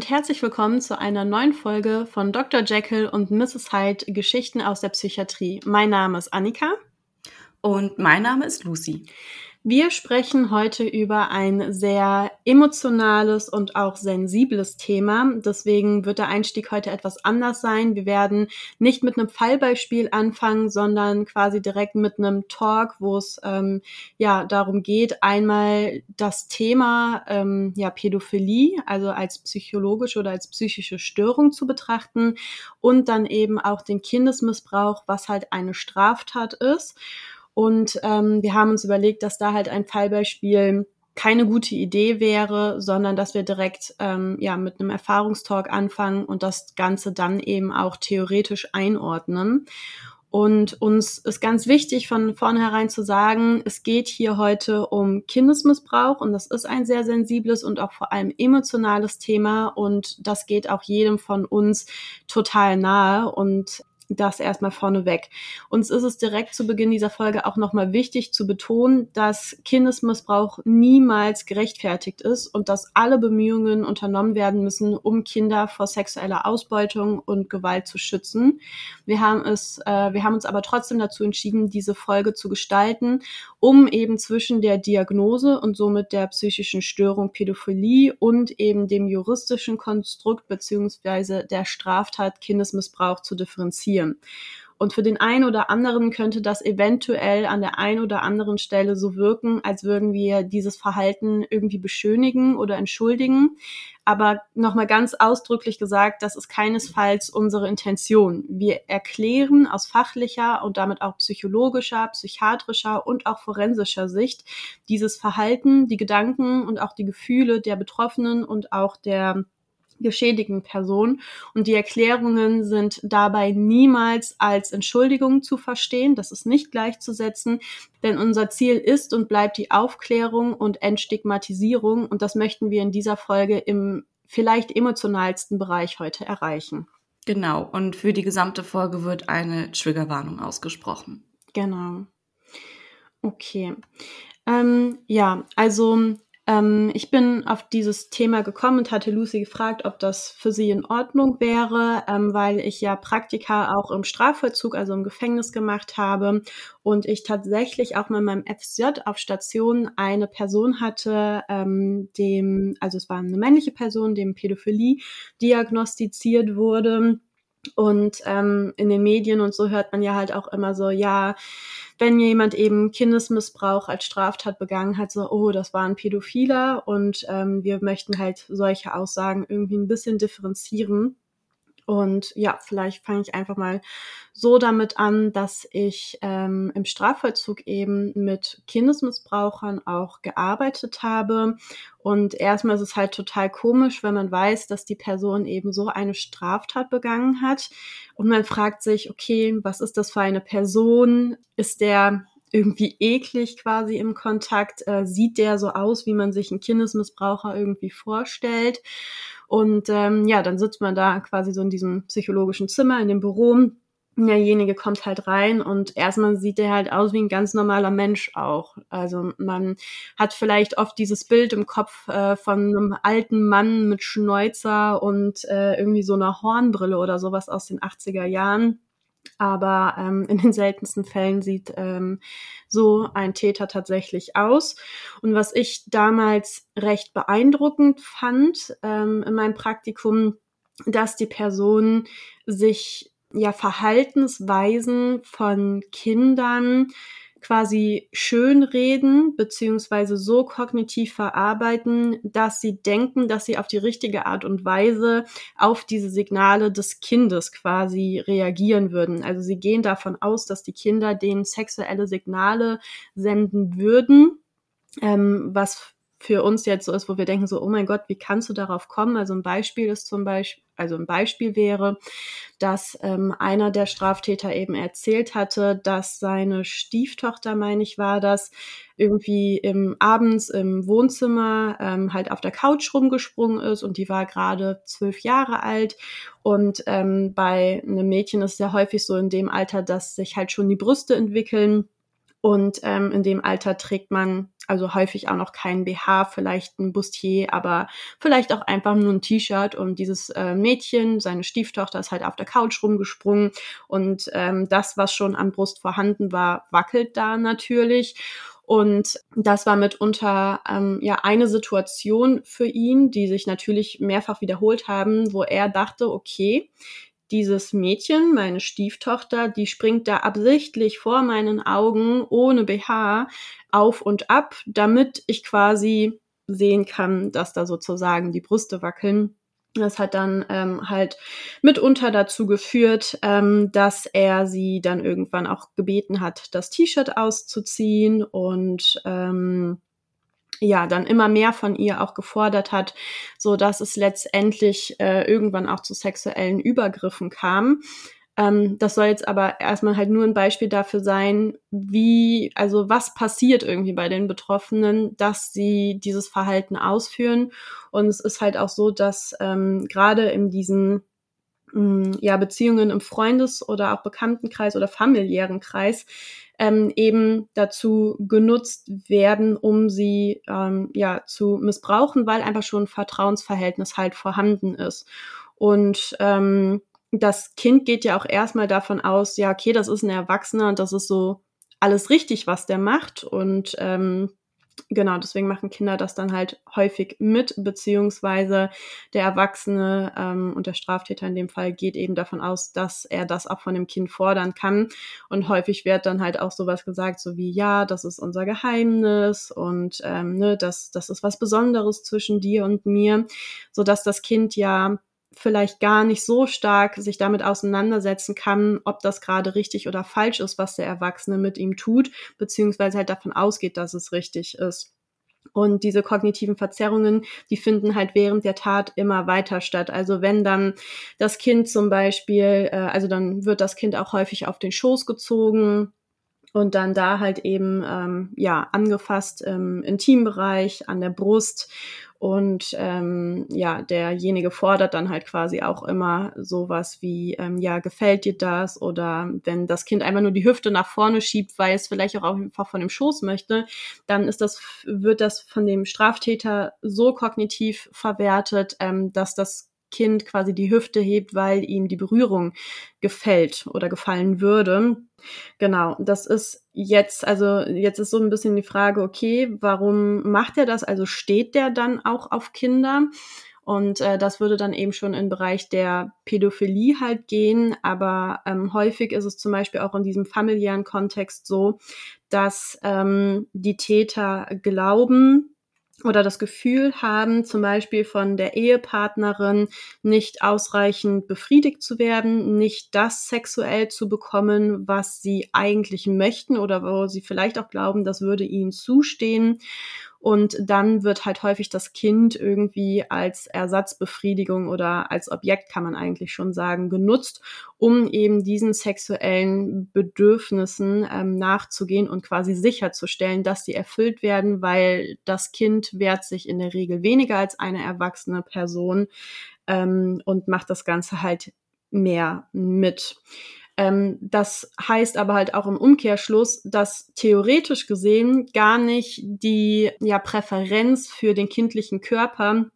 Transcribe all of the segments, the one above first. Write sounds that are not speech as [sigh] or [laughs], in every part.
und herzlich willkommen zu einer neuen Folge von Dr. Jekyll und Mrs. Hyde Geschichten aus der Psychiatrie. Mein Name ist Annika. Und mein Name ist Lucy. Wir sprechen heute über ein sehr emotionales und auch sensibles Thema. Deswegen wird der Einstieg heute etwas anders sein. Wir werden nicht mit einem Fallbeispiel anfangen, sondern quasi direkt mit einem Talk, wo es ähm, ja darum geht, einmal das Thema ähm, ja Pädophilie, also als psychologische oder als psychische Störung zu betrachten und dann eben auch den Kindesmissbrauch, was halt eine Straftat ist. Und ähm, wir haben uns überlegt, dass da halt ein Fallbeispiel keine gute Idee wäre, sondern dass wir direkt ähm, ja mit einem Erfahrungstalk anfangen und das Ganze dann eben auch theoretisch einordnen. Und uns ist ganz wichtig, von vornherein zu sagen, es geht hier heute um Kindesmissbrauch und das ist ein sehr sensibles und auch vor allem emotionales Thema und das geht auch jedem von uns total nahe. Und das erstmal vorneweg. Uns ist es direkt zu Beginn dieser Folge auch nochmal wichtig zu betonen, dass Kindesmissbrauch niemals gerechtfertigt ist und dass alle Bemühungen unternommen werden müssen, um Kinder vor sexueller Ausbeutung und Gewalt zu schützen. Wir haben es, äh, wir haben uns aber trotzdem dazu entschieden, diese Folge zu gestalten, um eben zwischen der Diagnose und somit der psychischen Störung Pädophilie und eben dem juristischen Konstrukt beziehungsweise der Straftat Kindesmissbrauch zu differenzieren passieren. Und für den einen oder anderen könnte das eventuell an der einen oder anderen Stelle so wirken, als würden wir dieses Verhalten irgendwie beschönigen oder entschuldigen. Aber nochmal ganz ausdrücklich gesagt, das ist keinesfalls unsere Intention. Wir erklären aus fachlicher und damit auch psychologischer, psychiatrischer und auch forensischer Sicht dieses Verhalten, die Gedanken und auch die Gefühle der Betroffenen und auch der geschädigten Person. Und die Erklärungen sind dabei niemals als Entschuldigung zu verstehen. Das ist nicht gleichzusetzen, denn unser Ziel ist und bleibt die Aufklärung und Entstigmatisierung. Und das möchten wir in dieser Folge im vielleicht emotionalsten Bereich heute erreichen. Genau. Und für die gesamte Folge wird eine Triggerwarnung ausgesprochen. Genau. Okay. Ähm, ja, also ähm, ich bin auf dieses Thema gekommen und hatte Lucy gefragt, ob das für sie in Ordnung wäre, ähm, weil ich ja Praktika auch im Strafvollzug, also im Gefängnis gemacht habe und ich tatsächlich auch mit meinem FSJ auf Station eine Person hatte, ähm, dem, also es war eine männliche Person, dem Pädophilie diagnostiziert wurde. Und ähm, in den Medien und so hört man ja halt auch immer so, ja, wenn jemand eben Kindesmissbrauch als Straftat begangen hat, so, oh, das war ein Pädophiler und ähm, wir möchten halt solche Aussagen irgendwie ein bisschen differenzieren. Und ja, vielleicht fange ich einfach mal so damit an, dass ich ähm, im Strafvollzug eben mit Kindesmissbrauchern auch gearbeitet habe. Und erstmal ist es halt total komisch, wenn man weiß, dass die Person eben so eine Straftat begangen hat. Und man fragt sich, okay, was ist das für eine Person? Ist der irgendwie eklig quasi im Kontakt? Äh, sieht der so aus, wie man sich einen Kindesmissbraucher irgendwie vorstellt? Und ähm, ja, dann sitzt man da quasi so in diesem psychologischen Zimmer, in dem Büro. Derjenige kommt halt rein und erstmal sieht der halt aus wie ein ganz normaler Mensch auch. Also man hat vielleicht oft dieses Bild im Kopf äh, von einem alten Mann mit Schnäuzer und äh, irgendwie so einer Hornbrille oder sowas aus den 80er Jahren aber ähm, in den seltensten Fällen sieht ähm, so ein Täter tatsächlich aus. Und was ich damals recht beeindruckend fand ähm, in meinem Praktikum, dass die Person sich ja Verhaltensweisen von Kindern quasi schönreden beziehungsweise so kognitiv verarbeiten, dass sie denken, dass sie auf die richtige Art und Weise auf diese Signale des Kindes quasi reagieren würden. Also sie gehen davon aus, dass die Kinder denen sexuelle Signale senden würden, ähm, was für uns jetzt so ist, wo wir denken so, oh mein Gott, wie kannst du darauf kommen? Also ein Beispiel ist zum Beispiel, also ein Beispiel wäre, dass ähm, einer der Straftäter eben erzählt hatte, dass seine Stieftochter, meine ich, war das, irgendwie im abends im Wohnzimmer ähm, halt auf der Couch rumgesprungen ist und die war gerade zwölf Jahre alt. Und ähm, bei einem Mädchen ist es ja häufig so in dem Alter, dass sich halt schon die Brüste entwickeln Und ähm, in dem Alter trägt man also häufig auch noch kein BH, vielleicht ein Bustier, aber vielleicht auch einfach nur ein T-Shirt. Und dieses äh, Mädchen, seine Stieftochter, ist halt auf der Couch rumgesprungen. Und ähm, das, was schon an Brust vorhanden war, wackelt da natürlich. Und das war mitunter ähm, ja eine Situation für ihn, die sich natürlich mehrfach wiederholt haben, wo er dachte, okay, dieses Mädchen, meine Stieftochter, die springt da absichtlich vor meinen Augen ohne BH auf und ab, damit ich quasi sehen kann, dass da sozusagen die Brüste wackeln. Das hat dann ähm, halt mitunter dazu geführt, ähm, dass er sie dann irgendwann auch gebeten hat, das T-Shirt auszuziehen und ähm, ja, dann immer mehr von ihr auch gefordert hat, so dass es letztendlich äh, irgendwann auch zu sexuellen Übergriffen kam. Ähm, das soll jetzt aber erstmal halt nur ein Beispiel dafür sein, wie, also was passiert irgendwie bei den Betroffenen, dass sie dieses Verhalten ausführen. Und es ist halt auch so, dass ähm, gerade in diesen mm, ja, Beziehungen im Freundes- oder auch Bekanntenkreis oder familiären Kreis ähm, eben dazu genutzt werden, um sie ähm, ja zu missbrauchen, weil einfach schon ein Vertrauensverhältnis halt vorhanden ist. Und ähm, das Kind geht ja auch erstmal davon aus, ja, okay, das ist ein Erwachsener und das ist so alles richtig, was der macht. Und ähm, genau, deswegen machen Kinder das dann halt häufig mit, beziehungsweise der Erwachsene ähm, und der Straftäter in dem Fall geht eben davon aus, dass er das auch von dem Kind fordern kann. Und häufig wird dann halt auch sowas gesagt, so wie, ja, das ist unser Geheimnis und ähm, ne, das, das ist was Besonderes zwischen dir und mir, so dass das Kind ja vielleicht gar nicht so stark sich damit auseinandersetzen kann, ob das gerade richtig oder falsch ist, was der Erwachsene mit ihm tut, beziehungsweise halt davon ausgeht, dass es richtig ist. Und diese kognitiven Verzerrungen, die finden halt während der Tat immer weiter statt. Also wenn dann das Kind zum Beispiel, äh, also dann wird das Kind auch häufig auf den Schoß gezogen, und dann da halt eben ähm, ja angefasst im Intimbereich, an der Brust und ähm, ja, derjenige fordert dann halt quasi auch immer sowas wie, ähm, ja, gefällt dir das? Oder wenn das Kind einfach nur die Hüfte nach vorne schiebt, weil es vielleicht auch einfach von dem Schoß möchte, dann ist das, wird das von dem Straftäter so kognitiv verwertet, ähm, dass das Kind quasi die Hüfte hebt, weil ihm die Berührung gefällt oder gefallen würde. Genau, das ist jetzt, also jetzt ist so ein bisschen die Frage, okay, warum macht er das? Also steht der dann auch auf Kinder? Und äh, das würde dann eben schon im Bereich der Pädophilie halt gehen. Aber ähm, häufig ist es zum Beispiel auch in diesem familiären Kontext so, dass ähm, die Täter glauben, oder das Gefühl haben, zum Beispiel von der Ehepartnerin nicht ausreichend befriedigt zu werden, nicht das sexuell zu bekommen, was sie eigentlich möchten oder wo sie vielleicht auch glauben, das würde ihnen zustehen. Und dann wird halt häufig das Kind irgendwie als Ersatzbefriedigung oder als Objekt, kann man eigentlich schon sagen, genutzt, um eben diesen sexuellen Bedürfnissen ähm, nachzugehen und quasi sicherzustellen, dass die erfüllt werden, weil das Kind wehrt sich in der Regel weniger als eine erwachsene Person ähm, und macht das Ganze halt mehr mit. Ähm, das heißt aber halt auch im Umkehrschluss, dass theoretisch gesehen gar nicht die ja, Präferenz für den kindlichen Körper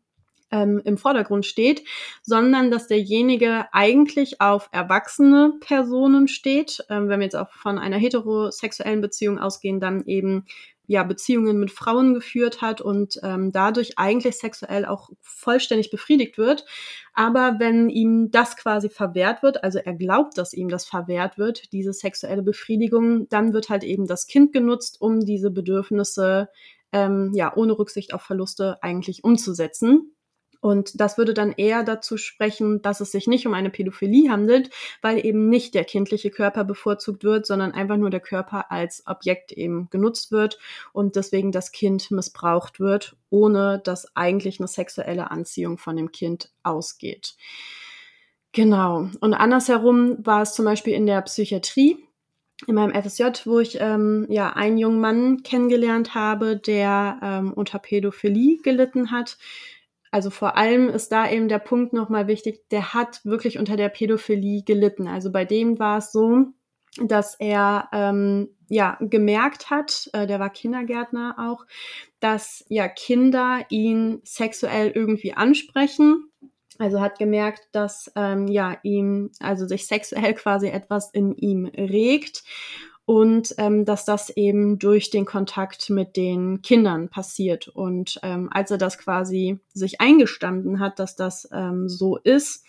ähm, im Vordergrund steht, sondern dass derjenige eigentlich auf erwachsene Personen steht. Ähm, wenn wir jetzt auch von einer heterosexuellen Beziehung ausgehen, dann eben ja, Beziehungen mit Frauen geführt hat und ähm, dadurch eigentlich sexuell auch vollständig befriedigt wird. Aber wenn ihm das quasi verwehrt wird, also er glaubt, dass ihm das verwehrt wird, diese sexuelle Befriedigung, dann wird halt eben das Kind genutzt, um diese Bedürfnisse ähm, ja ohne Rücksicht auf Verluste eigentlich umzusetzen. Und das würde dann eher dazu sprechen, dass es sich nicht um eine Pädophilie handelt, weil eben nicht der kindliche Körper bevorzugt wird, sondern einfach nur der Körper als Objekt eben genutzt wird und deswegen das Kind missbraucht wird, ohne dass eigentlich eine sexuelle Anziehung von dem Kind ausgeht. Genau. Und andersherum war es zum Beispiel in der Psychiatrie in meinem FSJ, wo ich ähm, ja einen jungen Mann kennengelernt habe, der ähm, unter Pädophilie gelitten hat also vor allem ist da eben der Punkt nochmal wichtig, der hat wirklich unter der Pädophilie gelitten. Also bei dem war es so, dass er ähm, ja gemerkt hat, äh, der war Kindergärtner auch, dass ja Kinder ihn sexuell irgendwie ansprechen. Also hat gemerkt, dass ähm, ja ihm, also sich sexuell [laughs] quasi etwas in ihm regt und ähm, dass das eben durch den Kontakt mit den Kindern passiert. Und ähm, als er das quasi sich eingestanden hat, dass das ähm, so ist,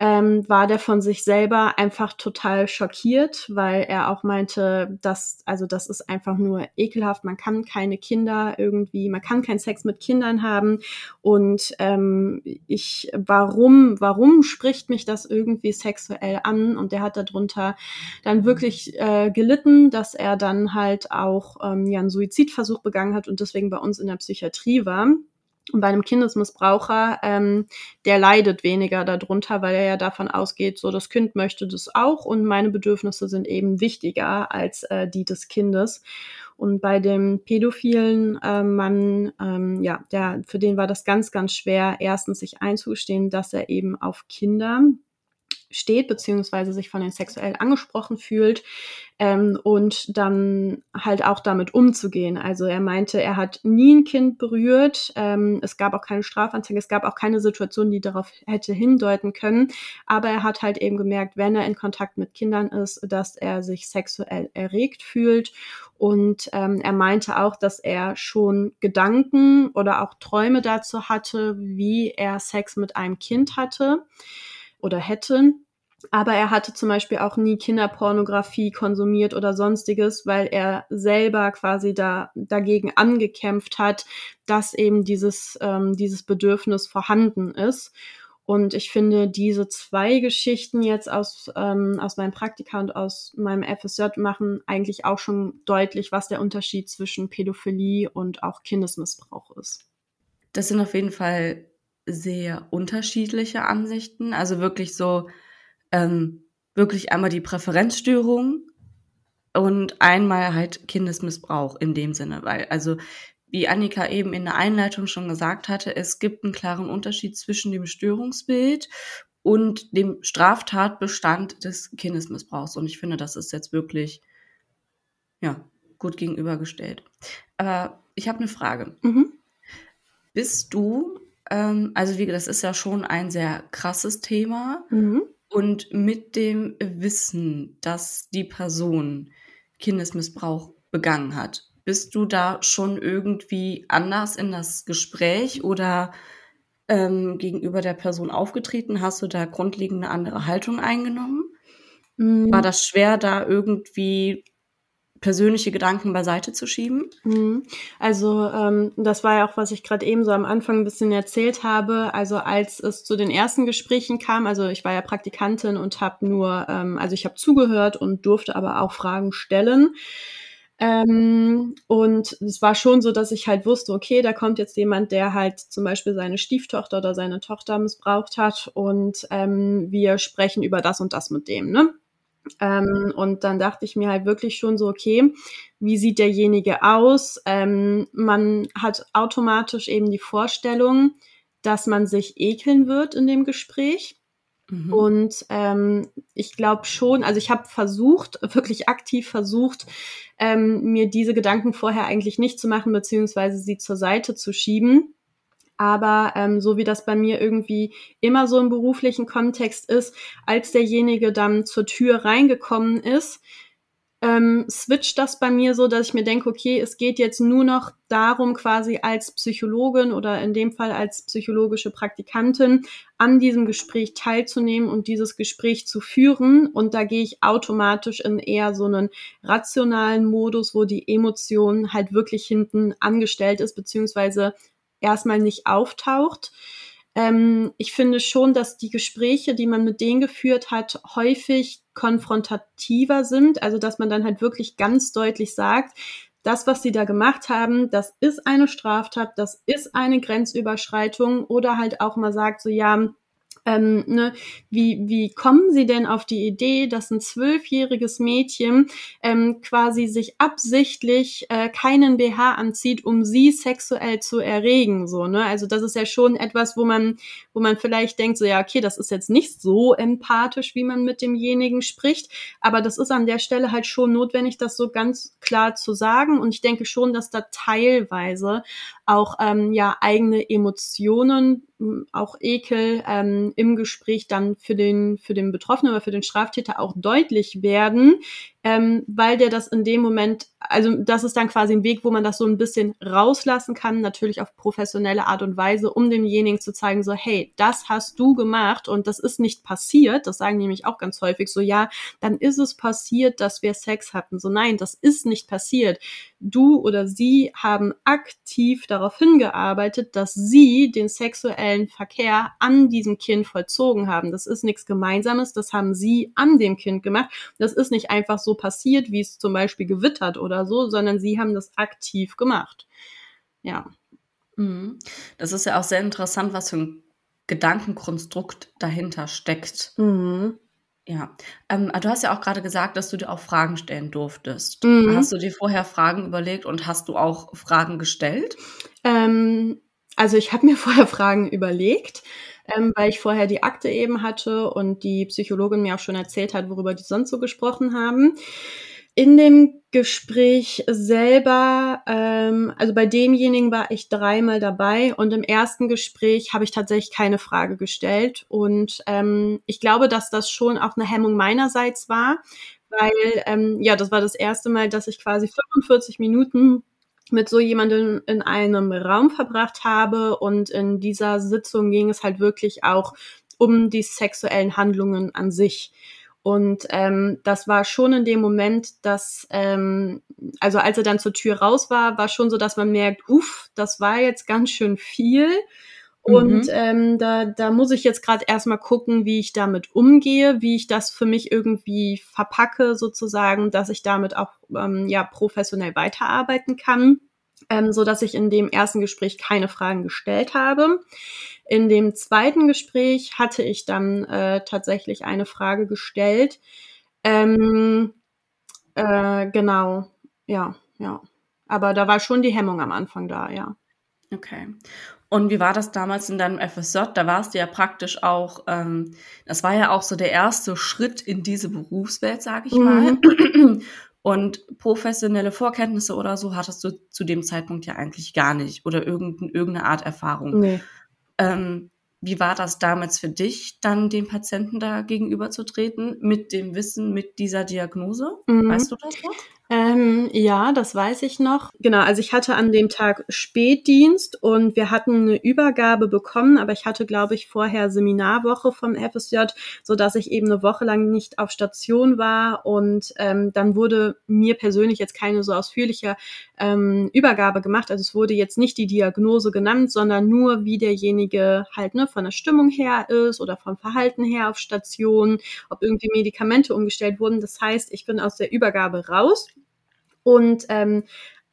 ähm, war der von sich selber einfach total schockiert, weil er auch meinte, dass, also das ist einfach nur ekelhaft, man kann keine Kinder irgendwie, man kann keinen Sex mit Kindern haben und ähm, ich, warum, warum spricht mich das irgendwie sexuell an? Und der hat darunter dann wirklich äh, gelitten, dass er dann halt auch ähm, ja einen Suizidversuch begangen hat und deswegen bei uns in der Psychiatrie war. Und bei einem Kindesmissbraucher, ähm, der leidet weniger darunter, weil er ja davon ausgeht, so das Kind möchte das auch und meine Bedürfnisse sind eben wichtiger als äh, die des Kindes. Und bei dem pädophilen äh, Mann, ähm, ja, der, für den war das ganz, ganz schwer, erstens sich einzugestehen, dass er eben auf Kinder steht, beziehungsweise sich von den sexuell angesprochen fühlt ähm, und dann halt auch damit umzugehen. Also er meinte, er hat nie ein Kind berührt, ähm, es gab auch keine Strafanzeige, es gab auch keine Situation, die darauf hätte hindeuten können, aber er hat halt eben gemerkt, wenn er in Kontakt mit Kindern ist, dass er sich sexuell erregt fühlt und ähm, er meinte auch, dass er schon Gedanken oder auch Träume dazu hatte, wie er Sex mit einem Kind hatte oder hätte. Aber er hatte zum Beispiel auch nie Kinderpornografie konsumiert oder sonstiges, weil er selber quasi da dagegen angekämpft hat, dass eben dieses, ähm, dieses Bedürfnis vorhanden ist. Und ich finde, diese zwei Geschichten jetzt aus, ähm, aus meinem Praktika und aus meinem FSJ machen eigentlich auch schon deutlich, was der Unterschied zwischen Pädophilie und auch Kindesmissbrauch ist. Das sind auf jeden Fall sehr unterschiedliche Ansichten. Also wirklich so, ähm, wirklich einmal die Präferenzstörung und einmal halt Kindesmissbrauch in dem Sinne, weil also wie Annika eben in der Einleitung schon gesagt hatte, es gibt einen klaren Unterschied zwischen dem Störungsbild und dem Straftatbestand des Kindesmissbrauchs. Und ich finde, das ist jetzt wirklich ja, gut gegenübergestellt. Aber ich habe eine Frage. Mhm. Bist du ähm, also wie das ist ja schon ein sehr krasses Thema. Mhm. Und mit dem Wissen, dass die Person Kindesmissbrauch begangen hat, bist du da schon irgendwie anders in das Gespräch oder ähm, gegenüber der Person aufgetreten? Hast du da grundlegende andere Haltung eingenommen? Mhm. War das schwer, da irgendwie persönliche Gedanken beiseite zu schieben? Mhm. Also ähm, das war ja auch, was ich gerade eben so am Anfang ein bisschen erzählt habe. Also als es zu den ersten Gesprächen kam, also ich war ja Praktikantin und habe nur, ähm, also ich habe zugehört und durfte aber auch Fragen stellen. Ähm, und es war schon so, dass ich halt wusste, okay, da kommt jetzt jemand, der halt zum Beispiel seine Stieftochter oder seine Tochter missbraucht hat und ähm, wir sprechen über das und das mit dem, ne? Ähm, und dann dachte ich mir halt wirklich schon so, okay, wie sieht derjenige aus? Ähm, man hat automatisch eben die Vorstellung, dass man sich ekeln wird in dem Gespräch. Mhm. Und ähm, ich glaube schon, also ich habe versucht, wirklich aktiv versucht, ähm, mir diese Gedanken vorher eigentlich nicht zu machen, beziehungsweise sie zur Seite zu schieben. Aber ähm, so wie das bei mir irgendwie immer so im beruflichen Kontext ist, als derjenige dann zur Tür reingekommen ist, ähm, switcht das bei mir so, dass ich mir denke, okay, es geht jetzt nur noch darum, quasi als Psychologin oder in dem Fall als psychologische Praktikantin an diesem Gespräch teilzunehmen und dieses Gespräch zu führen. Und da gehe ich automatisch in eher so einen rationalen Modus, wo die Emotion halt wirklich hinten angestellt ist, beziehungsweise erstmal nicht auftaucht. Ähm, ich finde schon, dass die Gespräche, die man mit denen geführt hat, häufig konfrontativer sind. Also, dass man dann halt wirklich ganz deutlich sagt, das, was sie da gemacht haben, das ist eine Straftat, das ist eine Grenzüberschreitung oder halt auch mal sagt, so ja, ähm, ne, wie, wie kommen Sie denn auf die Idee, dass ein zwölfjähriges Mädchen ähm, quasi sich absichtlich äh, keinen BH anzieht, um sie sexuell zu erregen? So, ne? Also das ist ja schon etwas, wo man, wo man vielleicht denkt, so ja, okay, das ist jetzt nicht so empathisch, wie man mit demjenigen spricht, aber das ist an der Stelle halt schon notwendig, das so ganz klar zu sagen. Und ich denke schon, dass da teilweise auch ähm, ja eigene Emotionen, auch Ekel ähm, im Gespräch dann für den für den Betroffenen oder für den Straftäter auch deutlich werden, ähm, weil der das in dem Moment, also das ist dann quasi ein Weg, wo man das so ein bisschen rauslassen kann, natürlich auf professionelle Art und Weise, um demjenigen zu zeigen, so hey, das hast du gemacht und das ist nicht passiert. Das sagen nämlich auch ganz häufig so, ja, dann ist es passiert, dass wir Sex hatten. So nein, das ist nicht passiert. Du oder sie haben aktiv darauf hingearbeitet, dass sie den sexuellen Verkehr an diesem Kind vollzogen haben. Das ist nichts Gemeinsames, das haben sie an dem Kind gemacht. Das ist nicht einfach so passiert, wie es zum Beispiel gewittert oder so, sondern sie haben das aktiv gemacht. Ja. Mhm. Das ist ja auch sehr interessant, was für ein Gedankenkonstrukt dahinter steckt. Mhm. Ja, ähm, du hast ja auch gerade gesagt, dass du dir auch Fragen stellen durftest. Mhm. Hast du dir vorher Fragen überlegt und hast du auch Fragen gestellt? Ähm, also ich habe mir [laughs] vorher Fragen überlegt, ähm, weil ich vorher die Akte eben hatte und die Psychologin mir auch schon erzählt hat, worüber die sonst so gesprochen haben in dem Gespräch selber, ähm, also bei demjenigen war ich dreimal dabei und im ersten Gespräch habe ich tatsächlich keine Frage gestellt. Und ähm, ich glaube, dass das schon auch eine Hemmung meinerseits war, weil ähm, ja, das war das erste Mal, dass ich quasi 45 Minuten mit so jemandem in einem Raum verbracht habe und in dieser Sitzung ging es halt wirklich auch um die sexuellen Handlungen an sich. Und ähm, das war schon in dem Moment, dass, ähm, also als er dann zur Tür raus war, war schon so, dass man merkt, uff, das war jetzt ganz schön viel. Und mhm. ähm, da, da muss ich jetzt gerade erstmal gucken, wie ich damit umgehe, wie ich das für mich irgendwie verpacke, sozusagen, dass ich damit auch ähm, ja professionell weiterarbeiten kann, ähm, so dass ich in dem ersten Gespräch keine Fragen gestellt habe. In dem zweiten Gespräch hatte ich dann äh, tatsächlich eine Frage gestellt. Ähm, äh, genau, ja, ja. Aber da war schon die Hemmung am Anfang da, ja. Okay. Und wie war das damals in deinem FSJ? Da warst du ja praktisch auch, ähm, das war ja auch so der erste Schritt in diese Berufswelt, sage ich mal. Mhm. [clears throat] Und professionelle Vorkenntnisse oder so hattest du zu dem Zeitpunkt ja eigentlich gar nicht oder irgendeine Art Erfahrung. Nee. Ähm, wie war das damals für dich, dann dem Patienten da gegenüberzutreten mit dem Wissen, mit dieser Diagnose? Mhm. Weißt du das noch? Ähm, ja, das weiß ich noch. Genau, also ich hatte an dem Tag Spätdienst und wir hatten eine Übergabe bekommen, aber ich hatte, glaube ich, vorher Seminarwoche vom FSJ, so dass ich eben eine Woche lang nicht auf Station war und ähm, dann wurde mir persönlich jetzt keine so ausführliche ähm, Übergabe gemacht. Also es wurde jetzt nicht die Diagnose genannt, sondern nur, wie derjenige halt ne, von der Stimmung her ist oder vom Verhalten her auf Station, ob irgendwie Medikamente umgestellt wurden. Das heißt, ich bin aus der Übergabe raus und ähm,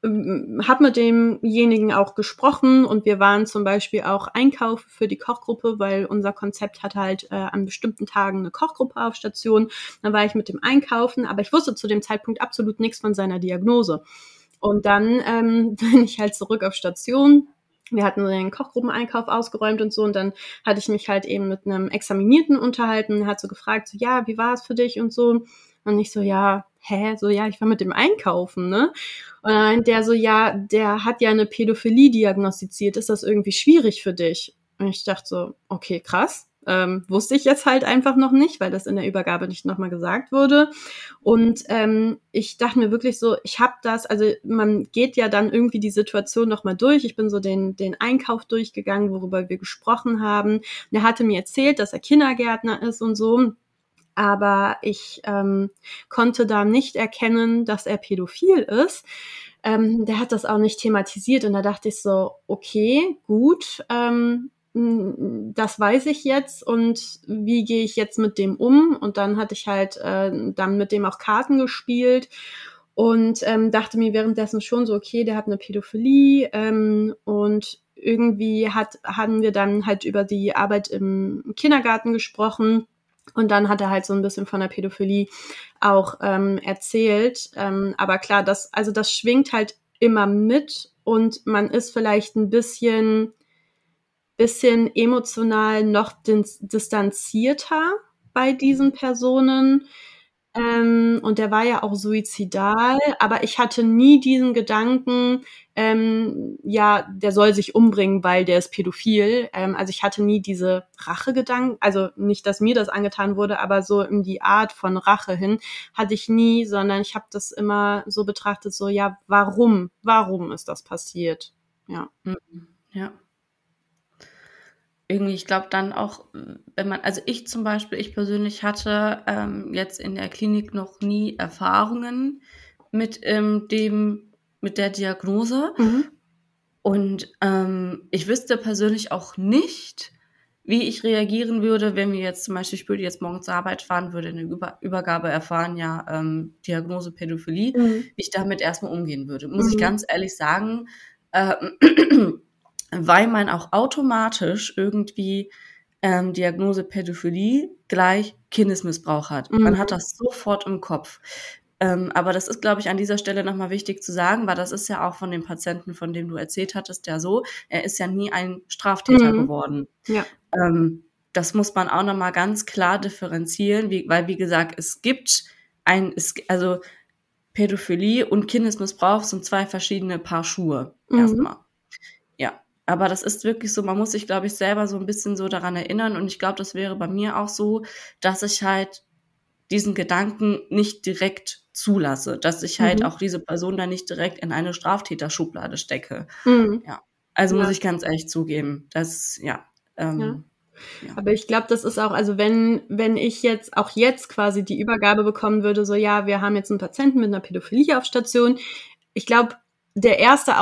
habe mit demjenigen auch gesprochen und wir waren zum Beispiel auch einkaufen für die Kochgruppe, weil unser Konzept hat halt äh, an bestimmten Tagen eine Kochgruppe auf Station. Dann war ich mit dem Einkaufen, aber ich wusste zu dem Zeitpunkt absolut nichts von seiner Diagnose. Und dann ähm, [laughs] bin ich halt zurück auf Station. Wir hatten den Kochgruppeneinkauf ausgeräumt und so und dann hatte ich mich halt eben mit einem Examinierten unterhalten, hat so gefragt, so ja, wie war es für dich und so. Und ich so, ja, hä? So, ja, ich war mit dem einkaufen, ne? Und dann der so, ja, der hat ja eine Pädophilie diagnostiziert. Ist das irgendwie schwierig für dich? Und ich dachte so, okay, krass. Ähm, wusste ich jetzt halt einfach noch nicht, weil das in der Übergabe nicht nochmal gesagt wurde. Und ähm, ich dachte mir wirklich so, ich habe das, also man geht ja dann irgendwie die Situation nochmal durch. Ich bin so den, den Einkauf durchgegangen, worüber wir gesprochen haben. Und er hatte mir erzählt, dass er Kindergärtner ist und so aber ich ähm, konnte da nicht erkennen, dass er pädophil ist. Ähm, der hat das auch nicht thematisiert und da dachte ich so, okay, gut, ähm, das weiß ich jetzt und wie gehe ich jetzt mit dem um? Und dann hatte ich halt äh, dann mit dem auch Karten gespielt und ähm, dachte mir währenddessen schon so, okay, der hat eine Pädophilie ähm, und irgendwie hat, haben wir dann halt über die Arbeit im Kindergarten gesprochen und dann hat er halt so ein bisschen von der Pädophilie auch ähm, erzählt. Ähm, aber klar, das, also das schwingt halt immer mit und man ist vielleicht ein bisschen bisschen emotional noch distanzierter bei diesen Personen. Ähm, und der war ja auch suizidal, aber ich hatte nie diesen Gedanken, ähm, ja, der soll sich umbringen, weil der ist pädophil. Ähm, also ich hatte nie diese Rachegedanken, also nicht, dass mir das angetan wurde, aber so in die Art von Rache hin hatte ich nie, sondern ich habe das immer so betrachtet, so ja, warum, warum ist das passiert? Ja. Mhm. Ja irgendwie, ich glaube dann auch, wenn man, also ich zum Beispiel, ich persönlich hatte ähm, jetzt in der Klinik noch nie Erfahrungen mit ähm, dem, mit der Diagnose. Mhm. Und ähm, ich wüsste persönlich auch nicht, wie ich reagieren würde, wenn wir jetzt zum Beispiel, ich würde jetzt morgen zur Arbeit fahren, würde eine Über Übergabe erfahren, ja, ähm, Diagnose Pädophilie, mhm. wie ich damit erstmal umgehen würde. Muss mhm. ich ganz ehrlich sagen, äh, [clears throat] weil man auch automatisch irgendwie ähm, Diagnose Pädophilie gleich Kindesmissbrauch hat. Mhm. Man hat das sofort im Kopf. Ähm, aber das ist, glaube ich, an dieser Stelle nochmal wichtig zu sagen, weil das ist ja auch von dem Patienten, von dem du erzählt hattest, ja so, er ist ja nie ein Straftäter mhm. geworden. Ja. Ähm, das muss man auch nochmal ganz klar differenzieren, wie, weil, wie gesagt, es gibt ein, es, also Pädophilie und Kindesmissbrauch sind zwei verschiedene Paar Schuhe. Mhm. Erstmal. Aber das ist wirklich so, man muss sich, glaube ich, selber so ein bisschen so daran erinnern. Und ich glaube, das wäre bei mir auch so, dass ich halt diesen Gedanken nicht direkt zulasse, dass ich halt mhm. auch diese Person dann nicht direkt in eine Straftäterschublade stecke. Mhm. Ja. Also ja. muss ich ganz ehrlich zugeben, dass, ja. Ähm, ja. Ja. Aber ich glaube, das ist auch, also wenn, wenn ich jetzt auch jetzt quasi die Übergabe bekommen würde, so ja, wir haben jetzt einen Patienten mit einer Pädophilie auf Station. Ich glaube, der erste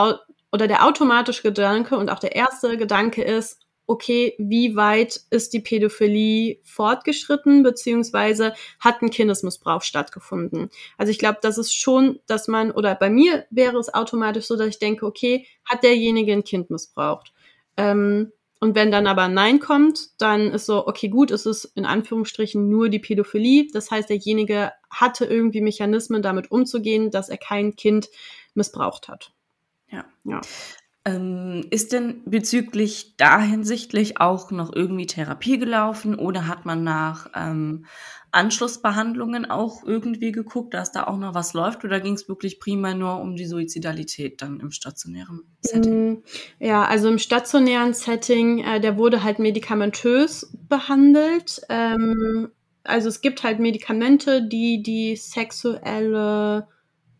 oder der automatische Gedanke und auch der erste Gedanke ist, okay, wie weit ist die Pädophilie fortgeschritten, beziehungsweise hat ein Kindesmissbrauch stattgefunden. Also ich glaube, das ist schon, dass man, oder bei mir wäre es automatisch so, dass ich denke, okay, hat derjenige ein Kind missbraucht? Ähm, und wenn dann aber Nein kommt, dann ist so, okay, gut, es ist in Anführungsstrichen nur die Pädophilie. Das heißt, derjenige hatte irgendwie Mechanismen, damit umzugehen, dass er kein Kind missbraucht hat. Ja. ja. Ähm, ist denn bezüglich da hinsichtlich auch noch irgendwie Therapie gelaufen oder hat man nach ähm, Anschlussbehandlungen auch irgendwie geguckt, dass da auch noch was läuft oder ging es wirklich prima nur um die Suizidalität dann im stationären Setting? Mm, ja, also im stationären Setting, äh, der wurde halt medikamentös behandelt. Ähm, also es gibt halt Medikamente, die die sexuelle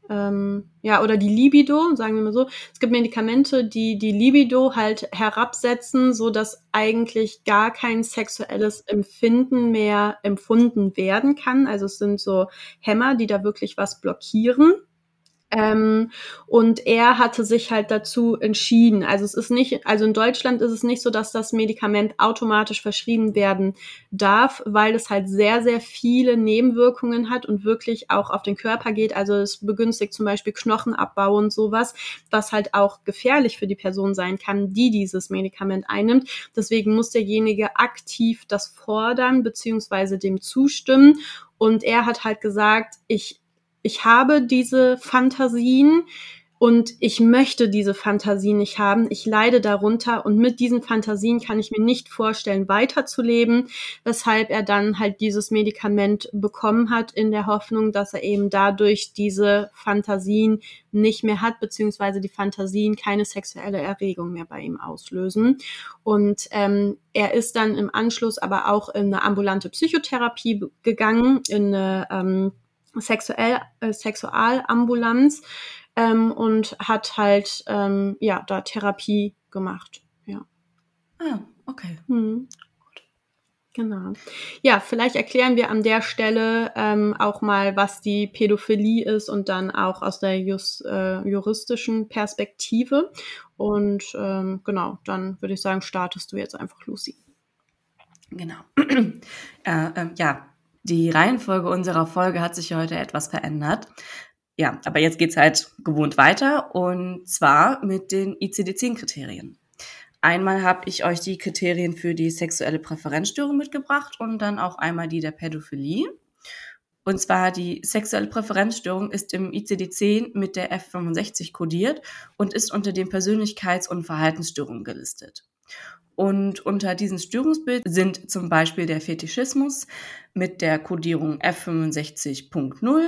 ähm, ja, oder die Libido, sagen wir mal so. Es gibt Medikamente, die die Libido halt herabsetzen, so dass eigentlich gar kein sexuelles Empfinden mehr empfunden werden kann. Also es sind so Hämmer, die da wirklich was blockieren. Ähm, und er hatte sich halt dazu entschieden. Also es ist nicht, also in Deutschland ist es nicht so, dass das Medikament automatisch verschrieben werden darf, weil es halt sehr, sehr viele Nebenwirkungen hat und wirklich auch auf den Körper geht. Also es begünstigt zum Beispiel Knochenabbau und sowas, was halt auch gefährlich für die Person sein kann, die dieses Medikament einnimmt. Deswegen muss derjenige aktiv das fordern beziehungsweise dem zustimmen. Und er hat halt gesagt, ich ich habe diese Fantasien und ich möchte diese Fantasien nicht haben. Ich leide darunter und mit diesen Fantasien kann ich mir nicht vorstellen, weiterzuleben, weshalb er dann halt dieses Medikament bekommen hat in der Hoffnung, dass er eben dadurch diese Fantasien nicht mehr hat, beziehungsweise die Fantasien keine sexuelle Erregung mehr bei ihm auslösen. Und ähm, er ist dann im Anschluss aber auch in eine ambulante Psychotherapie gegangen, in eine ähm, Sexuell, äh, Sexualambulanz ähm, und hat halt ähm, ja da Therapie gemacht. Ja. Ah, okay. Hm. Genau. Ja, vielleicht erklären wir an der Stelle ähm, auch mal, was die Pädophilie ist und dann auch aus der Just, äh, juristischen Perspektive. Und ähm, genau, dann würde ich sagen, startest du jetzt einfach, Lucy. Genau. [clears throat] äh, äh, ja, die Reihenfolge unserer Folge hat sich heute etwas verändert. Ja, aber jetzt geht's halt gewohnt weiter und zwar mit den ICD-10-Kriterien. Einmal habe ich euch die Kriterien für die sexuelle Präferenzstörung mitgebracht und dann auch einmal die der Pädophilie. Und zwar die sexuelle Präferenzstörung ist im ICD-10 mit der F65 kodiert und ist unter den Persönlichkeits- und Verhaltensstörungen gelistet. Und unter diesem Störungsbild sind zum Beispiel der Fetischismus mit der Kodierung F65.0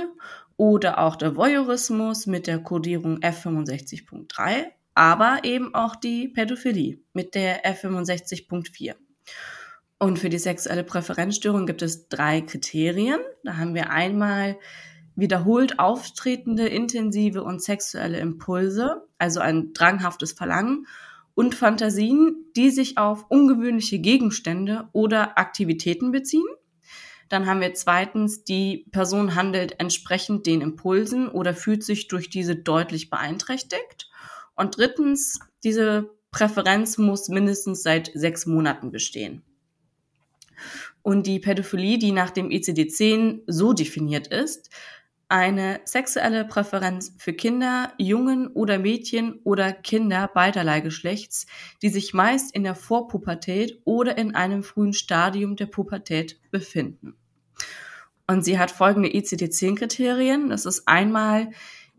oder auch der Voyeurismus mit der Kodierung F65.3, aber eben auch die Pädophilie mit der F65.4. Und für die sexuelle Präferenzstörung gibt es drei Kriterien. Da haben wir einmal wiederholt auftretende intensive und sexuelle Impulse, also ein dranghaftes Verlangen und Fantasien, die sich auf ungewöhnliche Gegenstände oder Aktivitäten beziehen. Dann haben wir zweitens, die Person handelt entsprechend den Impulsen oder fühlt sich durch diese deutlich beeinträchtigt. Und drittens, diese Präferenz muss mindestens seit sechs Monaten bestehen. Und die Pädophilie, die nach dem ICD-10 so definiert ist, eine sexuelle Präferenz für Kinder, Jungen oder Mädchen oder Kinder beiderlei Geschlechts, die sich meist in der Vorpubertät oder in einem frühen Stadium der Pubertät befinden. Und sie hat folgende ICD-10-Kriterien. Das ist einmal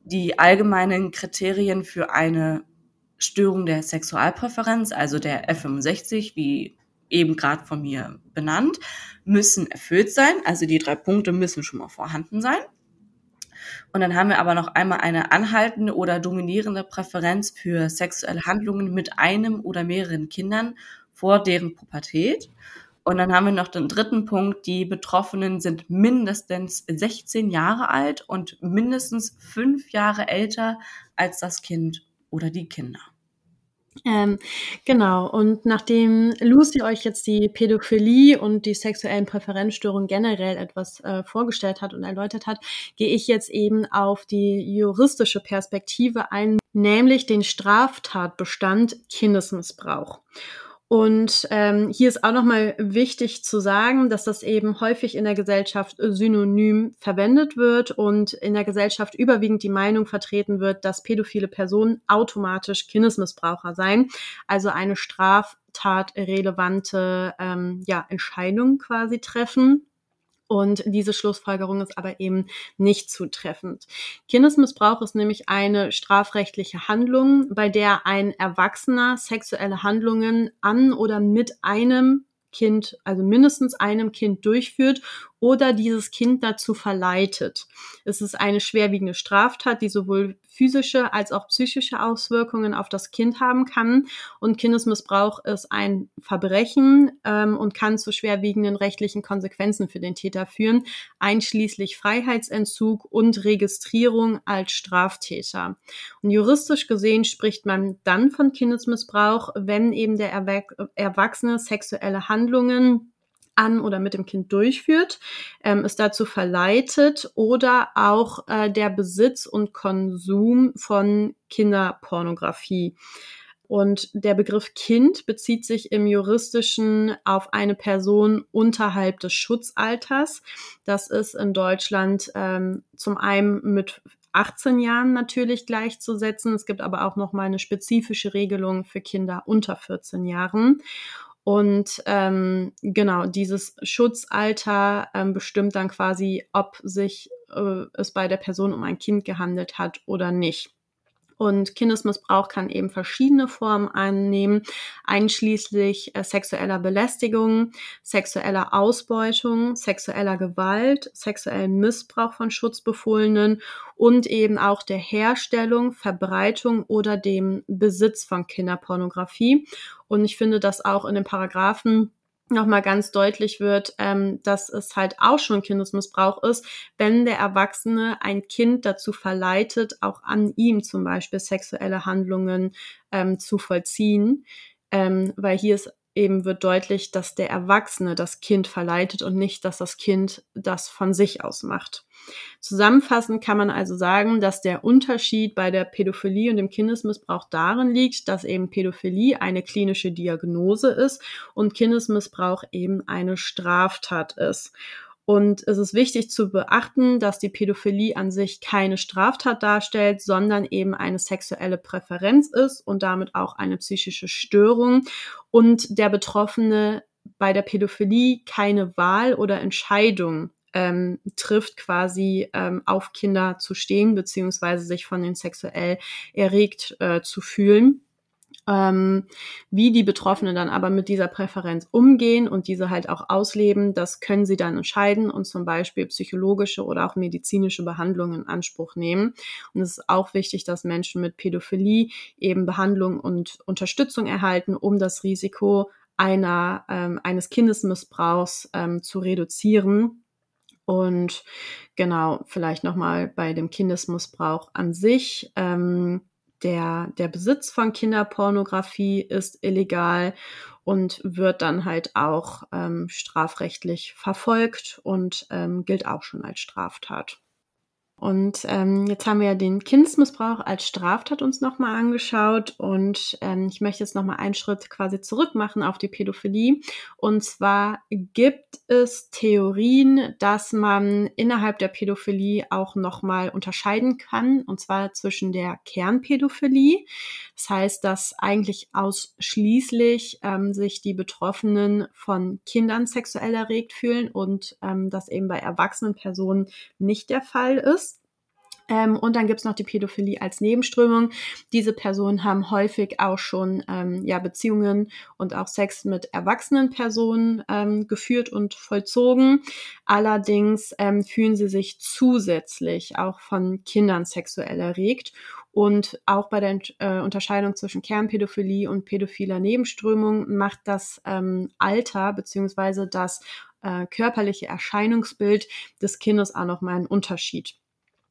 die allgemeinen Kriterien für eine Störung der Sexualpräferenz, also der F65, wie eben gerade von mir benannt, müssen erfüllt sein. Also die drei Punkte müssen schon mal vorhanden sein. Und dann haben wir aber noch einmal eine anhaltende oder dominierende Präferenz für sexuelle Handlungen mit einem oder mehreren Kindern vor deren Pubertät. Und dann haben wir noch den dritten Punkt, die Betroffenen sind mindestens 16 Jahre alt und mindestens fünf Jahre älter als das Kind oder die Kinder. Ähm, genau, und nachdem Lucy euch jetzt die Pädophilie und die sexuellen Präferenzstörungen generell etwas äh, vorgestellt hat und erläutert hat, gehe ich jetzt eben auf die juristische Perspektive ein, nämlich den Straftatbestand Kindesmissbrauch. Und ähm, hier ist auch nochmal wichtig zu sagen, dass das eben häufig in der Gesellschaft synonym verwendet wird und in der Gesellschaft überwiegend die Meinung vertreten wird, dass pädophile Personen automatisch Kindesmissbraucher seien, also eine straftatrelevante ähm, ja, Entscheidung quasi treffen. Und diese Schlussfolgerung ist aber eben nicht zutreffend. Kindesmissbrauch ist nämlich eine strafrechtliche Handlung, bei der ein Erwachsener sexuelle Handlungen an oder mit einem Kind, also mindestens einem Kind durchführt oder dieses Kind dazu verleitet. Es ist eine schwerwiegende Straftat, die sowohl physische als auch psychische Auswirkungen auf das Kind haben kann. Und Kindesmissbrauch ist ein Verbrechen ähm, und kann zu schwerwiegenden rechtlichen Konsequenzen für den Täter führen, einschließlich Freiheitsentzug und Registrierung als Straftäter. Und juristisch gesehen spricht man dann von Kindesmissbrauch, wenn eben der Erwachsene sexuelle Handlungen an oder mit dem Kind durchführt, ähm, es dazu verleitet oder auch äh, der Besitz und Konsum von Kinderpornografie. Und der Begriff Kind bezieht sich im juristischen auf eine Person unterhalb des Schutzalters. Das ist in Deutschland ähm, zum einen mit 18 Jahren natürlich gleichzusetzen. Es gibt aber auch noch mal eine spezifische Regelung für Kinder unter 14 Jahren. Und ähm, genau, dieses Schutzalter ähm, bestimmt dann quasi, ob sich äh, es bei der Person um ein Kind gehandelt hat oder nicht. Und Kindesmissbrauch kann eben verschiedene Formen annehmen, einschließlich äh, sexueller Belästigung, sexueller Ausbeutung, sexueller Gewalt, sexuellen Missbrauch von Schutzbefohlenen und eben auch der Herstellung, Verbreitung oder dem Besitz von Kinderpornografie. Und ich finde, dass auch in den Paragraphen nochmal ganz deutlich wird, ähm, dass es halt auch schon Kindesmissbrauch ist, wenn der Erwachsene ein Kind dazu verleitet, auch an ihm zum Beispiel sexuelle Handlungen ähm, zu vollziehen. Ähm, weil hier ist eben wird deutlich, dass der Erwachsene das Kind verleitet und nicht, dass das Kind das von sich aus macht. Zusammenfassend kann man also sagen, dass der Unterschied bei der Pädophilie und dem Kindesmissbrauch darin liegt, dass eben Pädophilie eine klinische Diagnose ist und Kindesmissbrauch eben eine Straftat ist. Und es ist wichtig zu beachten, dass die Pädophilie an sich keine Straftat darstellt, sondern eben eine sexuelle Präferenz ist und damit auch eine psychische Störung und der Betroffene bei der Pädophilie keine Wahl oder Entscheidung ähm, trifft, quasi ähm, auf Kinder zu stehen, beziehungsweise sich von den sexuell erregt äh, zu fühlen. Ähm, wie die Betroffenen dann aber mit dieser Präferenz umgehen und diese halt auch ausleben, das können sie dann entscheiden und zum Beispiel psychologische oder auch medizinische Behandlungen in Anspruch nehmen. Und es ist auch wichtig, dass Menschen mit Pädophilie eben Behandlung und Unterstützung erhalten, um das Risiko einer, ähm, eines Kindesmissbrauchs ähm, zu reduzieren. Und genau, vielleicht nochmal bei dem Kindesmissbrauch an sich. Ähm, der, der Besitz von Kinderpornografie ist illegal und wird dann halt auch ähm, strafrechtlich verfolgt und ähm, gilt auch schon als Straftat. Und ähm, jetzt haben wir ja den Kindesmissbrauch als Straftat uns nochmal angeschaut und ähm, ich möchte jetzt nochmal einen Schritt quasi zurück machen auf die Pädophilie. Und zwar gibt es Theorien, dass man innerhalb der Pädophilie auch nochmal unterscheiden kann, und zwar zwischen der Kernpädophilie. Das heißt, dass eigentlich ausschließlich ähm, sich die Betroffenen von Kindern sexuell erregt fühlen und ähm, das eben bei erwachsenen Personen nicht der Fall ist. Ähm, und dann gibt's noch die Pädophilie als Nebenströmung. Diese Personen haben häufig auch schon ähm, ja, Beziehungen und auch Sex mit erwachsenen Personen ähm, geführt und vollzogen. Allerdings ähm, fühlen sie sich zusätzlich auch von Kindern sexuell erregt. Und auch bei der äh, Unterscheidung zwischen Kernpädophilie und pädophiler Nebenströmung macht das ähm, Alter beziehungsweise das äh, körperliche Erscheinungsbild des Kindes auch nochmal einen Unterschied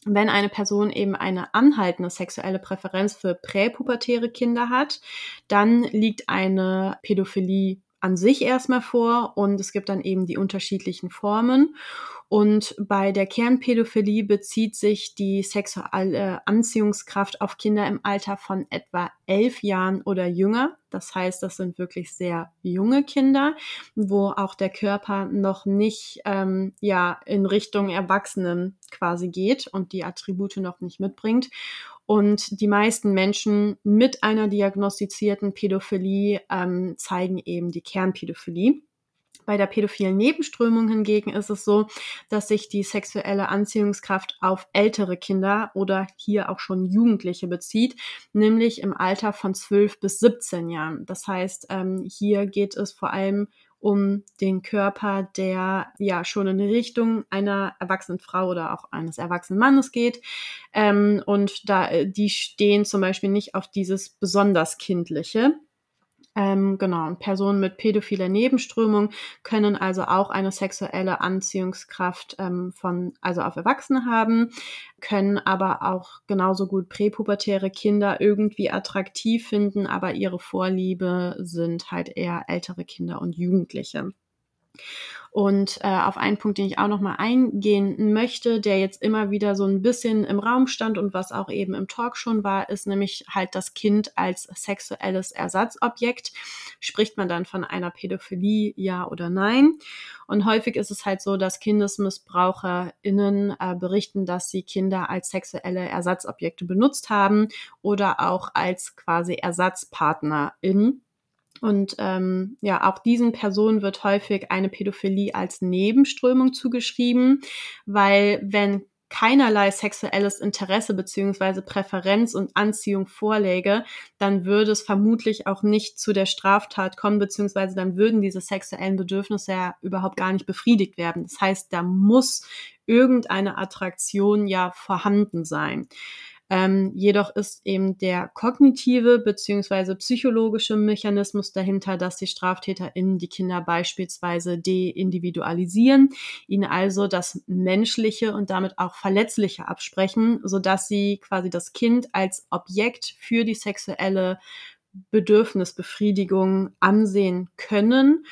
wenn eine Person eben eine anhaltende sexuelle Präferenz für präpubertäre Kinder hat, dann liegt eine Pädophilie an sich erstmal vor und es gibt dann eben die unterschiedlichen Formen. Und bei der Kernpädophilie bezieht sich die sexuelle Anziehungskraft auf Kinder im Alter von etwa elf Jahren oder jünger. Das heißt, das sind wirklich sehr junge Kinder, wo auch der Körper noch nicht ähm, ja in Richtung Erwachsenen quasi geht und die Attribute noch nicht mitbringt. Und die meisten Menschen mit einer diagnostizierten Pädophilie ähm, zeigen eben die Kernpädophilie. Bei der pädophilen Nebenströmung hingegen ist es so, dass sich die sexuelle Anziehungskraft auf ältere Kinder oder hier auch schon Jugendliche bezieht, nämlich im Alter von 12 bis 17 Jahren. Das heißt, ähm, hier geht es vor allem um den Körper, der ja schon in Richtung einer erwachsenen Frau oder auch eines erwachsenen Mannes geht. Ähm, und da äh, die stehen zum Beispiel nicht auf dieses besonders kindliche. Ähm, genau, und Personen mit pädophiler Nebenströmung können also auch eine sexuelle Anziehungskraft ähm, von, also auf Erwachsene haben, können aber auch genauso gut präpubertäre Kinder irgendwie attraktiv finden, aber ihre Vorliebe sind halt eher ältere Kinder und Jugendliche. Und äh, auf einen Punkt, den ich auch nochmal eingehen möchte, der jetzt immer wieder so ein bisschen im Raum stand und was auch eben im Talk schon war, ist nämlich halt das Kind als sexuelles Ersatzobjekt. Spricht man dann von einer Pädophilie, ja oder nein? Und häufig ist es halt so, dass KindesmissbraucherInnen äh, berichten, dass sie Kinder als sexuelle Ersatzobjekte benutzt haben oder auch als quasi ErsatzpartnerInnen. Und ähm, ja, auch diesen Personen wird häufig eine Pädophilie als Nebenströmung zugeschrieben, weil wenn keinerlei sexuelles Interesse beziehungsweise Präferenz und Anziehung vorläge, dann würde es vermutlich auch nicht zu der Straftat kommen, beziehungsweise dann würden diese sexuellen Bedürfnisse ja überhaupt gar nicht befriedigt werden. Das heißt, da muss irgendeine Attraktion ja vorhanden sein. Ähm, jedoch ist eben der kognitive beziehungsweise psychologische Mechanismus dahinter, dass die StraftäterInnen die Kinder beispielsweise deindividualisieren, ihnen also das Menschliche und damit auch Verletzliche absprechen, sodass sie quasi das Kind als Objekt für die sexuelle Bedürfnisbefriedigung ansehen können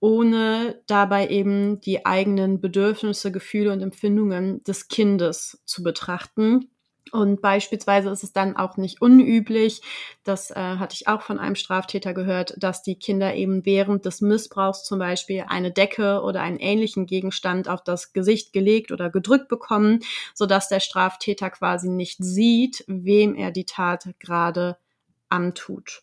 ohne dabei eben die eigenen Bedürfnisse, Gefühle und Empfindungen des Kindes zu betrachten. Und beispielsweise ist es dann auch nicht unüblich, das äh, hatte ich auch von einem Straftäter gehört, dass die Kinder eben während des Missbrauchs zum Beispiel eine Decke oder einen ähnlichen Gegenstand auf das Gesicht gelegt oder gedrückt bekommen, sodass der Straftäter quasi nicht sieht, wem er die Tat gerade antut.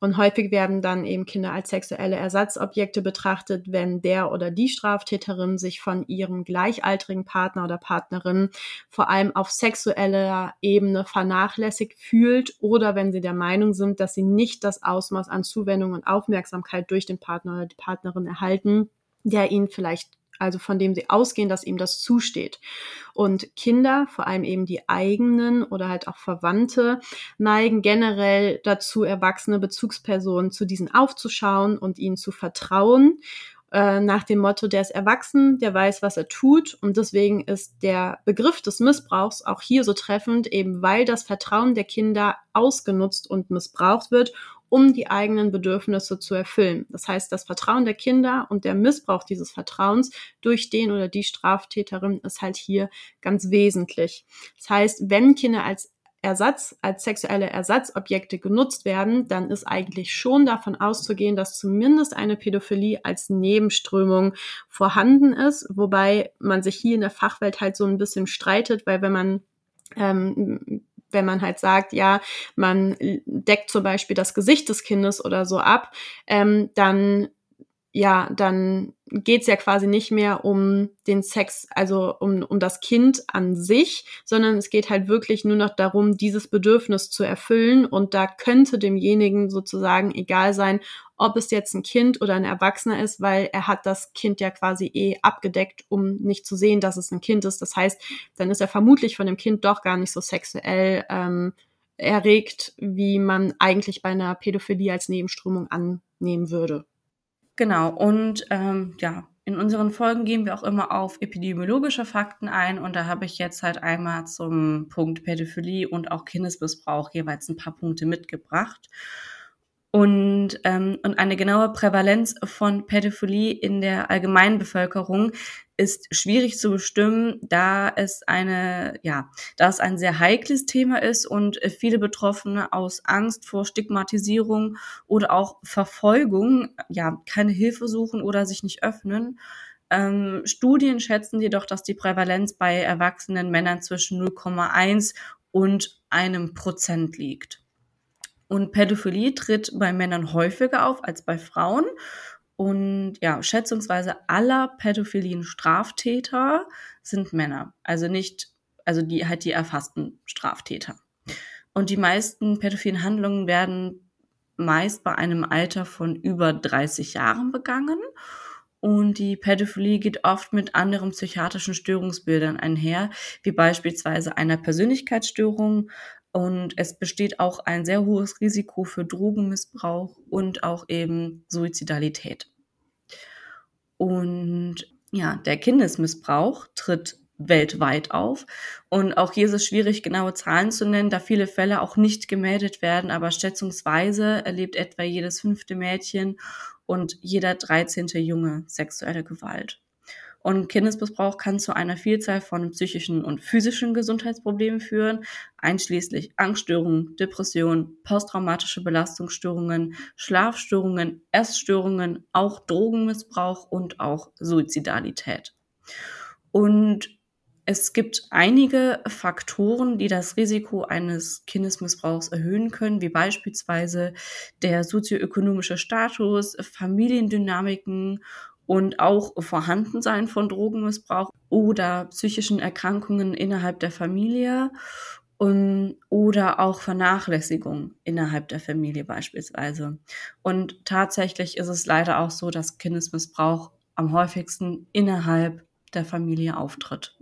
Und häufig werden dann eben Kinder als sexuelle Ersatzobjekte betrachtet, wenn der oder die Straftäterin sich von ihrem gleichaltrigen Partner oder Partnerin vor allem auf sexueller Ebene vernachlässigt fühlt oder wenn sie der Meinung sind, dass sie nicht das Ausmaß an Zuwendung und Aufmerksamkeit durch den Partner oder die Partnerin erhalten, der ihnen vielleicht also von dem sie ausgehen, dass ihm das zusteht. Und Kinder, vor allem eben die eigenen oder halt auch Verwandte, neigen generell dazu, erwachsene Bezugspersonen zu diesen aufzuschauen und ihnen zu vertrauen äh, nach dem Motto, der ist erwachsen, der weiß, was er tut. Und deswegen ist der Begriff des Missbrauchs auch hier so treffend, eben weil das Vertrauen der Kinder ausgenutzt und missbraucht wird um die eigenen Bedürfnisse zu erfüllen. Das heißt, das Vertrauen der Kinder und der Missbrauch dieses Vertrauens durch den oder die Straftäterin ist halt hier ganz wesentlich. Das heißt, wenn Kinder als Ersatz, als sexuelle Ersatzobjekte genutzt werden, dann ist eigentlich schon davon auszugehen, dass zumindest eine Pädophilie als Nebenströmung vorhanden ist, wobei man sich hier in der Fachwelt halt so ein bisschen streitet, weil wenn man ähm, wenn man halt sagt, ja, man deckt zum Beispiel das Gesicht des Kindes oder so ab, ähm, dann ja, dann geht's ja quasi nicht mehr um den Sex, also um, um das Kind an sich, sondern es geht halt wirklich nur noch darum, dieses Bedürfnis zu erfüllen. Und da könnte demjenigen sozusagen egal sein, ob es jetzt ein Kind oder ein Erwachsener ist, weil er hat das Kind ja quasi eh abgedeckt, um nicht zu sehen, dass es ein Kind ist. Das heißt, dann ist er vermutlich von dem Kind doch gar nicht so sexuell ähm, erregt, wie man eigentlich bei einer Pädophilie als Nebenströmung annehmen würde. Genau, und ähm, ja, in unseren Folgen gehen wir auch immer auf epidemiologische Fakten ein und da habe ich jetzt halt einmal zum Punkt Pädophilie und auch Kindesmissbrauch jeweils ein paar Punkte mitgebracht. Und, ähm, und eine genaue Prävalenz von Pädophilie in der allgemeinen Bevölkerung ist schwierig zu bestimmen, da es eine, ja, da es ein sehr heikles Thema ist und viele Betroffene aus Angst vor Stigmatisierung oder auch Verfolgung, ja, keine Hilfe suchen oder sich nicht öffnen. Ähm, Studien schätzen jedoch, dass die Prävalenz bei erwachsenen Männern zwischen 0,1 und einem Prozent liegt. Und Pädophilie tritt bei Männern häufiger auf als bei Frauen. Und ja, schätzungsweise aller pädophilen Straftäter sind Männer. Also nicht, also die halt die erfassten Straftäter. Und die meisten pädophilen Handlungen werden meist bei einem Alter von über 30 Jahren begangen. Und die Pädophilie geht oft mit anderen psychiatrischen Störungsbildern einher, wie beispielsweise einer Persönlichkeitsstörung, und es besteht auch ein sehr hohes Risiko für Drogenmissbrauch und auch eben Suizidalität. Und ja, der Kindesmissbrauch tritt weltweit auf. Und auch hier ist es schwierig, genaue Zahlen zu nennen, da viele Fälle auch nicht gemeldet werden, aber schätzungsweise erlebt etwa jedes fünfte Mädchen und jeder dreizehnte Junge sexuelle Gewalt. Und Kindesmissbrauch kann zu einer Vielzahl von psychischen und physischen Gesundheitsproblemen führen, einschließlich Angststörungen, Depressionen, posttraumatische Belastungsstörungen, Schlafstörungen, Essstörungen, auch Drogenmissbrauch und auch Suizidalität. Und es gibt einige Faktoren, die das Risiko eines Kindesmissbrauchs erhöhen können, wie beispielsweise der sozioökonomische Status, Familiendynamiken und auch Vorhandensein von Drogenmissbrauch oder psychischen Erkrankungen innerhalb der Familie um, oder auch Vernachlässigung innerhalb der Familie beispielsweise. Und tatsächlich ist es leider auch so, dass Kindesmissbrauch am häufigsten innerhalb der Familie auftritt.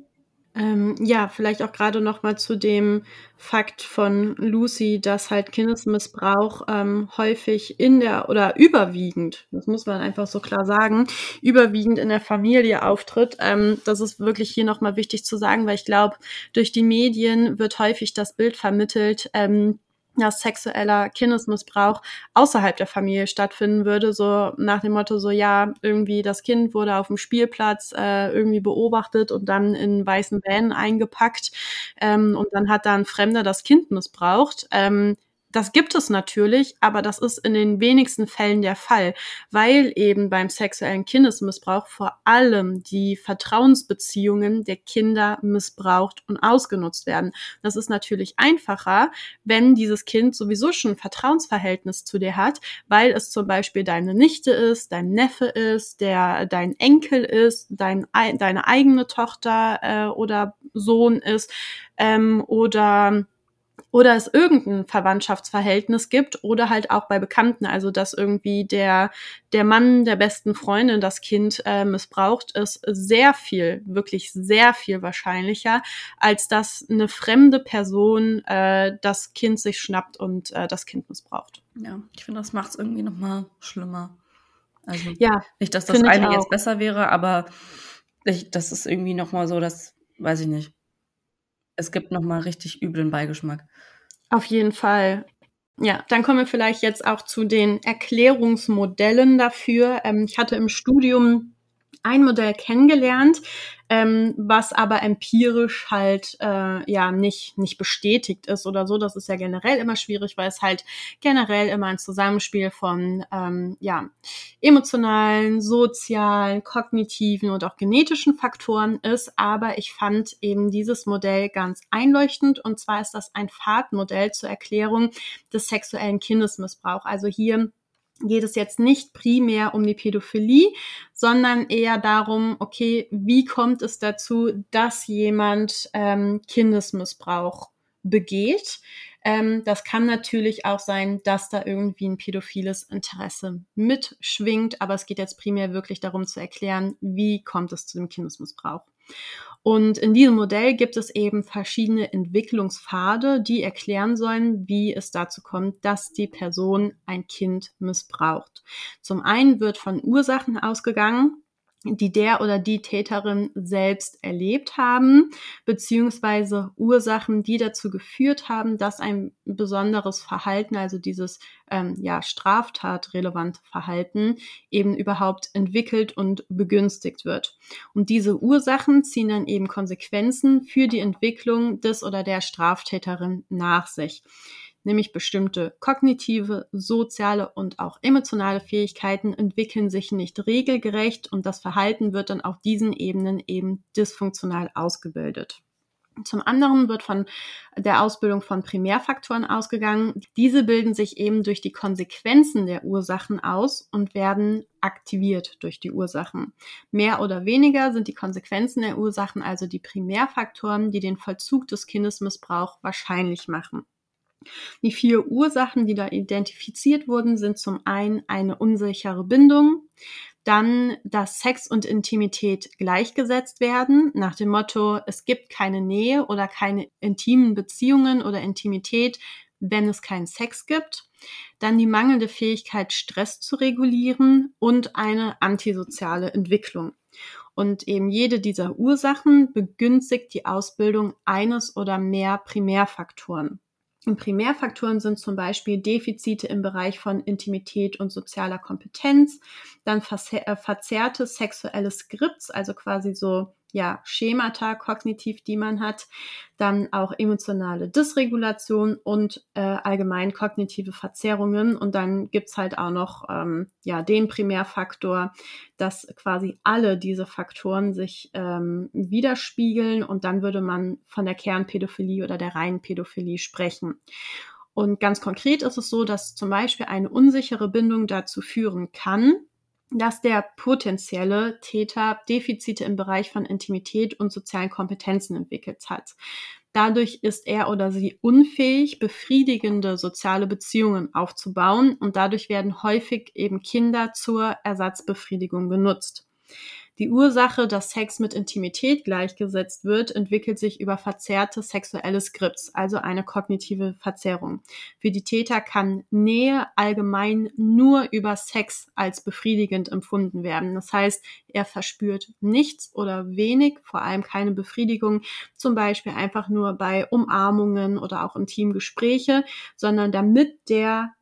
Ähm, ja, vielleicht auch gerade noch mal zu dem Fakt von Lucy, dass halt Kindesmissbrauch ähm, häufig in der oder überwiegend, das muss man einfach so klar sagen, überwiegend in der Familie auftritt. Ähm, das ist wirklich hier noch mal wichtig zu sagen, weil ich glaube, durch die Medien wird häufig das Bild vermittelt, ähm, dass sexueller Kindesmissbrauch außerhalb der Familie stattfinden würde, so nach dem Motto so, ja, irgendwie das Kind wurde auf dem Spielplatz äh, irgendwie beobachtet und dann in weißen Van eingepackt ähm, und dann hat da ein Fremder das Kind missbraucht. Ähm, das gibt es natürlich, aber das ist in den wenigsten Fällen der Fall, weil eben beim sexuellen Kindesmissbrauch vor allem die Vertrauensbeziehungen der Kinder missbraucht und ausgenutzt werden. Das ist natürlich einfacher, wenn dieses Kind sowieso schon ein Vertrauensverhältnis zu dir hat, weil es zum Beispiel deine Nichte ist, dein Neffe ist, der dein Enkel ist, dein, deine eigene Tochter äh, oder Sohn ist ähm, oder oder es irgendein Verwandtschaftsverhältnis gibt oder halt auch bei Bekannten, also dass irgendwie der der Mann der besten Freundin das Kind äh, missbraucht, ist sehr viel, wirklich sehr viel wahrscheinlicher, als dass eine fremde Person äh, das Kind sich schnappt und äh, das Kind missbraucht. Ja, ich finde, das macht es irgendwie noch mal schlimmer. Also ja, nicht, dass das eine jetzt besser wäre, aber ich, das ist irgendwie noch mal so, das weiß ich nicht es gibt nochmal richtig üblen Beigeschmack. Auf jeden Fall. Ja, dann kommen wir vielleicht jetzt auch zu den Erklärungsmodellen dafür. Ähm, ich hatte im Studium ein Modell kennengelernt, ähm, was aber empirisch halt äh, ja nicht nicht bestätigt ist oder so. Das ist ja generell immer schwierig, weil es halt generell immer ein Zusammenspiel von ähm, ja emotionalen, sozialen, kognitiven und auch genetischen Faktoren ist. Aber ich fand eben dieses Modell ganz einleuchtend und zwar ist das ein Fahrtmodell zur Erklärung des sexuellen Kindesmissbrauchs. Also hier geht es jetzt nicht primär um die Pädophilie, sondern eher darum, okay, wie kommt es dazu, dass jemand ähm, Kindesmissbrauch begeht? Ähm, das kann natürlich auch sein, dass da irgendwie ein pädophiles Interesse mitschwingt, aber es geht jetzt primär wirklich darum zu erklären, wie kommt es zu dem Kindesmissbrauch. Und in diesem Modell gibt es eben verschiedene Entwicklungspfade, die erklären sollen, wie es dazu kommt, dass die Person ein Kind missbraucht. Zum einen wird von Ursachen ausgegangen, die der oder die Täterin selbst erlebt haben, beziehungsweise Ursachen, die dazu geführt haben, dass ein besonderes Verhalten, also dieses ähm, ja, straftatrelevante Verhalten, eben überhaupt entwickelt und begünstigt wird. Und diese Ursachen ziehen dann eben Konsequenzen für die Entwicklung des oder der Straftäterin nach sich nämlich bestimmte kognitive, soziale und auch emotionale Fähigkeiten entwickeln sich nicht regelgerecht und das Verhalten wird dann auf diesen Ebenen eben dysfunktional ausgebildet. Zum anderen wird von der Ausbildung von Primärfaktoren ausgegangen. Diese bilden sich eben durch die Konsequenzen der Ursachen aus und werden aktiviert durch die Ursachen. Mehr oder weniger sind die Konsequenzen der Ursachen also die Primärfaktoren, die den Vollzug des Kindesmissbrauchs wahrscheinlich machen. Die vier Ursachen, die da identifiziert wurden, sind zum einen eine unsichere Bindung, dann, dass Sex und Intimität gleichgesetzt werden, nach dem Motto, es gibt keine Nähe oder keine intimen Beziehungen oder Intimität, wenn es keinen Sex gibt. Dann die mangelnde Fähigkeit, Stress zu regulieren und eine antisoziale Entwicklung. Und eben jede dieser Ursachen begünstigt die Ausbildung eines oder mehr Primärfaktoren. Und Primärfaktoren sind zum Beispiel Defizite im Bereich von Intimität und sozialer Kompetenz, dann äh, verzerrte sexuelle Skripts, also quasi so ja, Schemata kognitiv, die man hat, dann auch emotionale Dysregulation und äh, allgemein kognitive Verzerrungen. Und dann gibt's halt auch noch ähm, ja, den Primärfaktor, dass quasi alle diese Faktoren sich ähm, widerspiegeln und dann würde man von der Kernpädophilie oder der reinen Pädophilie sprechen. Und ganz konkret ist es so, dass zum Beispiel eine unsichere Bindung dazu führen kann, dass der potenzielle Täter Defizite im Bereich von Intimität und sozialen Kompetenzen entwickelt hat. Dadurch ist er oder sie unfähig, befriedigende soziale Beziehungen aufzubauen und dadurch werden häufig eben Kinder zur Ersatzbefriedigung genutzt. Die Ursache, dass Sex mit Intimität gleichgesetzt wird, entwickelt sich über verzerrte sexuelle Skripts, also eine kognitive Verzerrung. Für die Täter kann Nähe allgemein nur über Sex als befriedigend empfunden werden. Das heißt, er verspürt nichts oder wenig, vor allem keine Befriedigung, zum Beispiel einfach nur bei Umarmungen oder auch intimen Gespräche, sondern damit der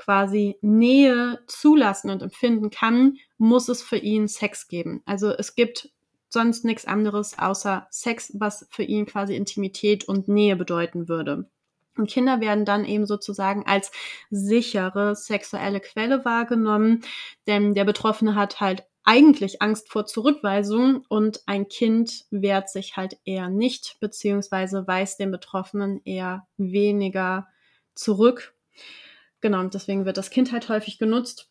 quasi Nähe zulassen und empfinden kann, muss es für ihn Sex geben. Also es gibt sonst nichts anderes außer Sex, was für ihn quasi Intimität und Nähe bedeuten würde. Und Kinder werden dann eben sozusagen als sichere sexuelle Quelle wahrgenommen, denn der Betroffene hat halt eigentlich Angst vor Zurückweisung und ein Kind wehrt sich halt eher nicht, beziehungsweise weist den Betroffenen eher weniger zurück. Genau, deswegen wird das Kind halt häufig genutzt.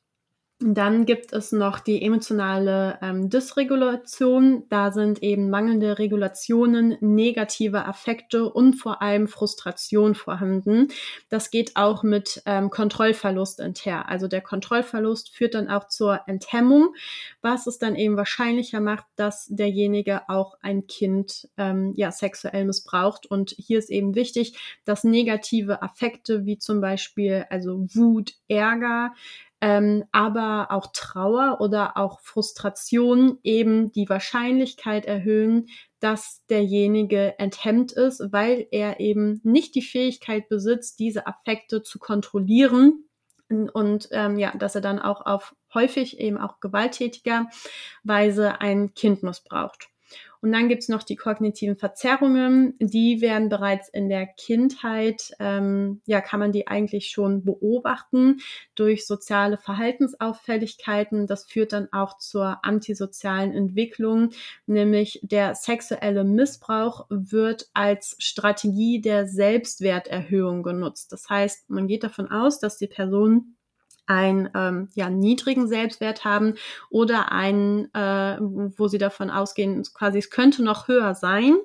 Dann gibt es noch die emotionale ähm, Dysregulation. Da sind eben mangelnde Regulationen, negative Affekte und vor allem Frustration vorhanden. Das geht auch mit ähm, Kontrollverlust einher. Also der Kontrollverlust führt dann auch zur Enthemmung, was es dann eben wahrscheinlicher macht, dass derjenige auch ein Kind ähm, ja sexuell missbraucht. Und hier ist eben wichtig, dass negative Affekte wie zum Beispiel also Wut, Ärger ähm, aber auch Trauer oder auch Frustration eben die Wahrscheinlichkeit erhöhen, dass derjenige enthemmt ist, weil er eben nicht die Fähigkeit besitzt, diese Affekte zu kontrollieren und ähm, ja, dass er dann auch auf häufig eben auch gewalttätiger Weise ein Kind missbraucht. Und dann gibt's noch die kognitiven Verzerrungen. Die werden bereits in der Kindheit, ähm, ja, kann man die eigentlich schon beobachten durch soziale Verhaltensauffälligkeiten. Das führt dann auch zur antisozialen Entwicklung, nämlich der sexuelle Missbrauch wird als Strategie der Selbstwerterhöhung genutzt. Das heißt, man geht davon aus, dass die Person einen ähm, ja, niedrigen Selbstwert haben oder einen, äh, wo sie davon ausgehen, quasi es könnte noch höher sein.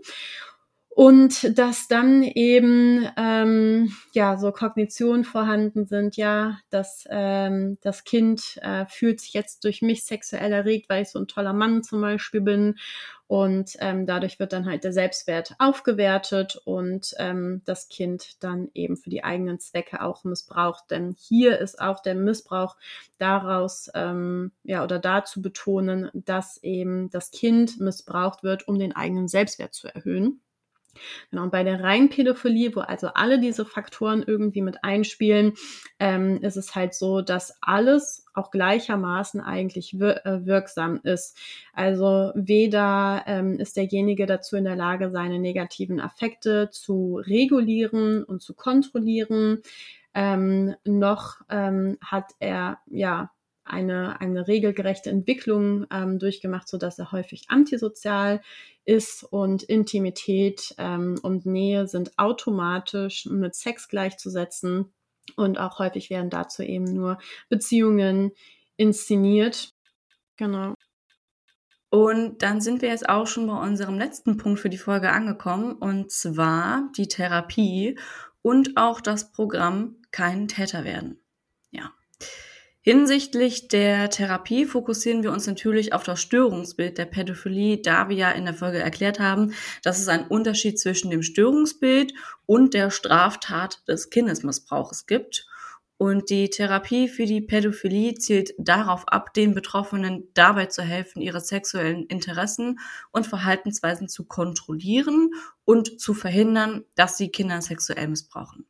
Und dass dann eben ähm, ja so Kognitionen vorhanden sind, ja, dass ähm, das Kind äh, fühlt sich jetzt durch mich sexuell erregt, weil ich so ein toller Mann zum Beispiel bin und ähm, dadurch wird dann halt der Selbstwert aufgewertet und ähm, das Kind dann eben für die eigenen Zwecke auch missbraucht. Denn hier ist auch der Missbrauch daraus, ähm, ja, oder dazu betonen, dass eben das Kind missbraucht wird, um den eigenen Selbstwert zu erhöhen. Genau, und bei der reinen Pädophilie, wo also alle diese Faktoren irgendwie mit einspielen, ähm, ist es halt so, dass alles auch gleichermaßen eigentlich wir äh, wirksam ist. Also weder ähm, ist derjenige dazu in der Lage, seine negativen Affekte zu regulieren und zu kontrollieren, ähm, noch ähm, hat er ja eine, eine regelgerechte Entwicklung ähm, durchgemacht, so dass er häufig antisozial ist und Intimität ähm, und Nähe sind automatisch mit Sex gleichzusetzen und auch häufig werden dazu eben nur Beziehungen inszeniert. Genau. Und dann sind wir jetzt auch schon bei unserem letzten Punkt für die Folge angekommen, und zwar die Therapie und auch das Programm Kein Täter werden. Hinsichtlich der Therapie fokussieren wir uns natürlich auf das Störungsbild der Pädophilie, da wir ja in der Folge erklärt haben, dass es einen Unterschied zwischen dem Störungsbild und der Straftat des Kindesmissbrauchs gibt. Und die Therapie für die Pädophilie zielt darauf ab, den Betroffenen dabei zu helfen, ihre sexuellen Interessen und Verhaltensweisen zu kontrollieren und zu verhindern, dass sie Kinder sexuell missbrauchen.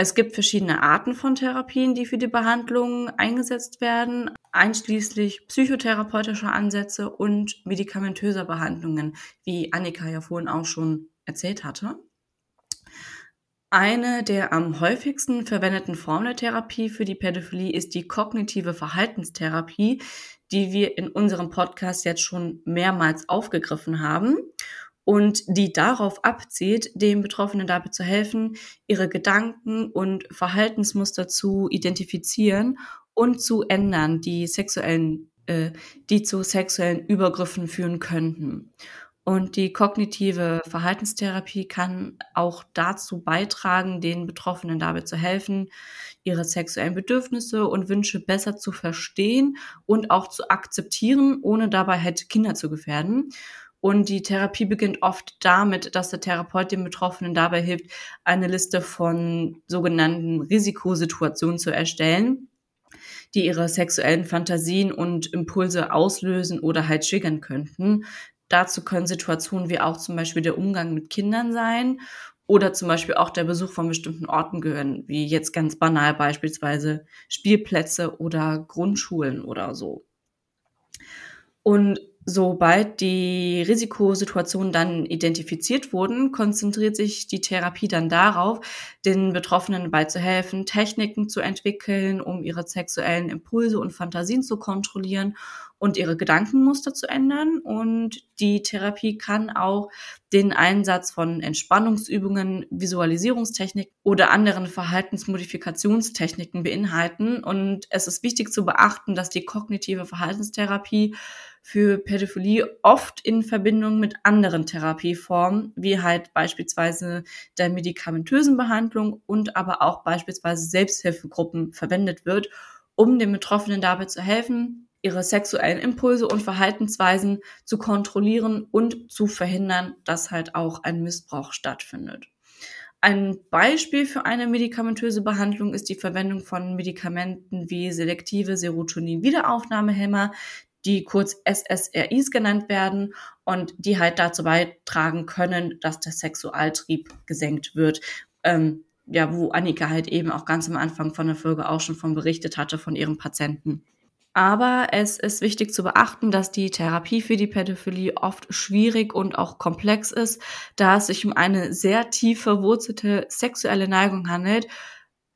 Es gibt verschiedene Arten von Therapien, die für die Behandlung eingesetzt werden, einschließlich psychotherapeutischer Ansätze und medikamentöser Behandlungen, wie Annika ja vorhin auch schon erzählt hatte. Eine der am häufigsten verwendeten Formen der Therapie für die Pädophilie ist die kognitive Verhaltenstherapie, die wir in unserem Podcast jetzt schon mehrmals aufgegriffen haben und die darauf abzielt, den Betroffenen dabei zu helfen, ihre Gedanken und Verhaltensmuster zu identifizieren und zu ändern, die sexuellen, äh, die zu sexuellen Übergriffen führen könnten. Und die kognitive Verhaltenstherapie kann auch dazu beitragen, den Betroffenen dabei zu helfen, ihre sexuellen Bedürfnisse und Wünsche besser zu verstehen und auch zu akzeptieren, ohne dabei halt Kinder zu gefährden. Und die Therapie beginnt oft damit, dass der Therapeut dem Betroffenen dabei hilft, eine Liste von sogenannten Risikosituationen zu erstellen, die ihre sexuellen Fantasien und Impulse auslösen oder halt triggern könnten. Dazu können Situationen wie auch zum Beispiel der Umgang mit Kindern sein oder zum Beispiel auch der Besuch von bestimmten Orten gehören, wie jetzt ganz banal beispielsweise Spielplätze oder Grundschulen oder so. Und Sobald die Risikosituationen dann identifiziert wurden, konzentriert sich die Therapie dann darauf, den Betroffenen dabei zu helfen, Techniken zu entwickeln, um ihre sexuellen Impulse und Fantasien zu kontrollieren und ihre Gedankenmuster zu ändern. Und die Therapie kann auch den Einsatz von Entspannungsübungen, Visualisierungstechniken oder anderen Verhaltensmodifikationstechniken beinhalten. Und es ist wichtig zu beachten, dass die kognitive Verhaltenstherapie für Pädophilie oft in Verbindung mit anderen Therapieformen, wie halt beispielsweise der medikamentösen Behandlung und aber auch beispielsweise Selbsthilfegruppen verwendet wird, um den Betroffenen dabei zu helfen, ihre sexuellen Impulse und Verhaltensweisen zu kontrollieren und zu verhindern, dass halt auch ein Missbrauch stattfindet. Ein Beispiel für eine medikamentöse Behandlung ist die Verwendung von Medikamenten wie selektive Serotonin-Wiederaufnahmehämmer, die kurz SSRIs genannt werden und die halt dazu beitragen können, dass der Sexualtrieb gesenkt wird. Ähm, ja, wo Annika halt eben auch ganz am Anfang von der Folge auch schon von berichtet hatte von ihrem Patienten. Aber es ist wichtig zu beachten, dass die Therapie für die Pädophilie oft schwierig und auch komplex ist, da es sich um eine sehr tief verwurzelte sexuelle Neigung handelt,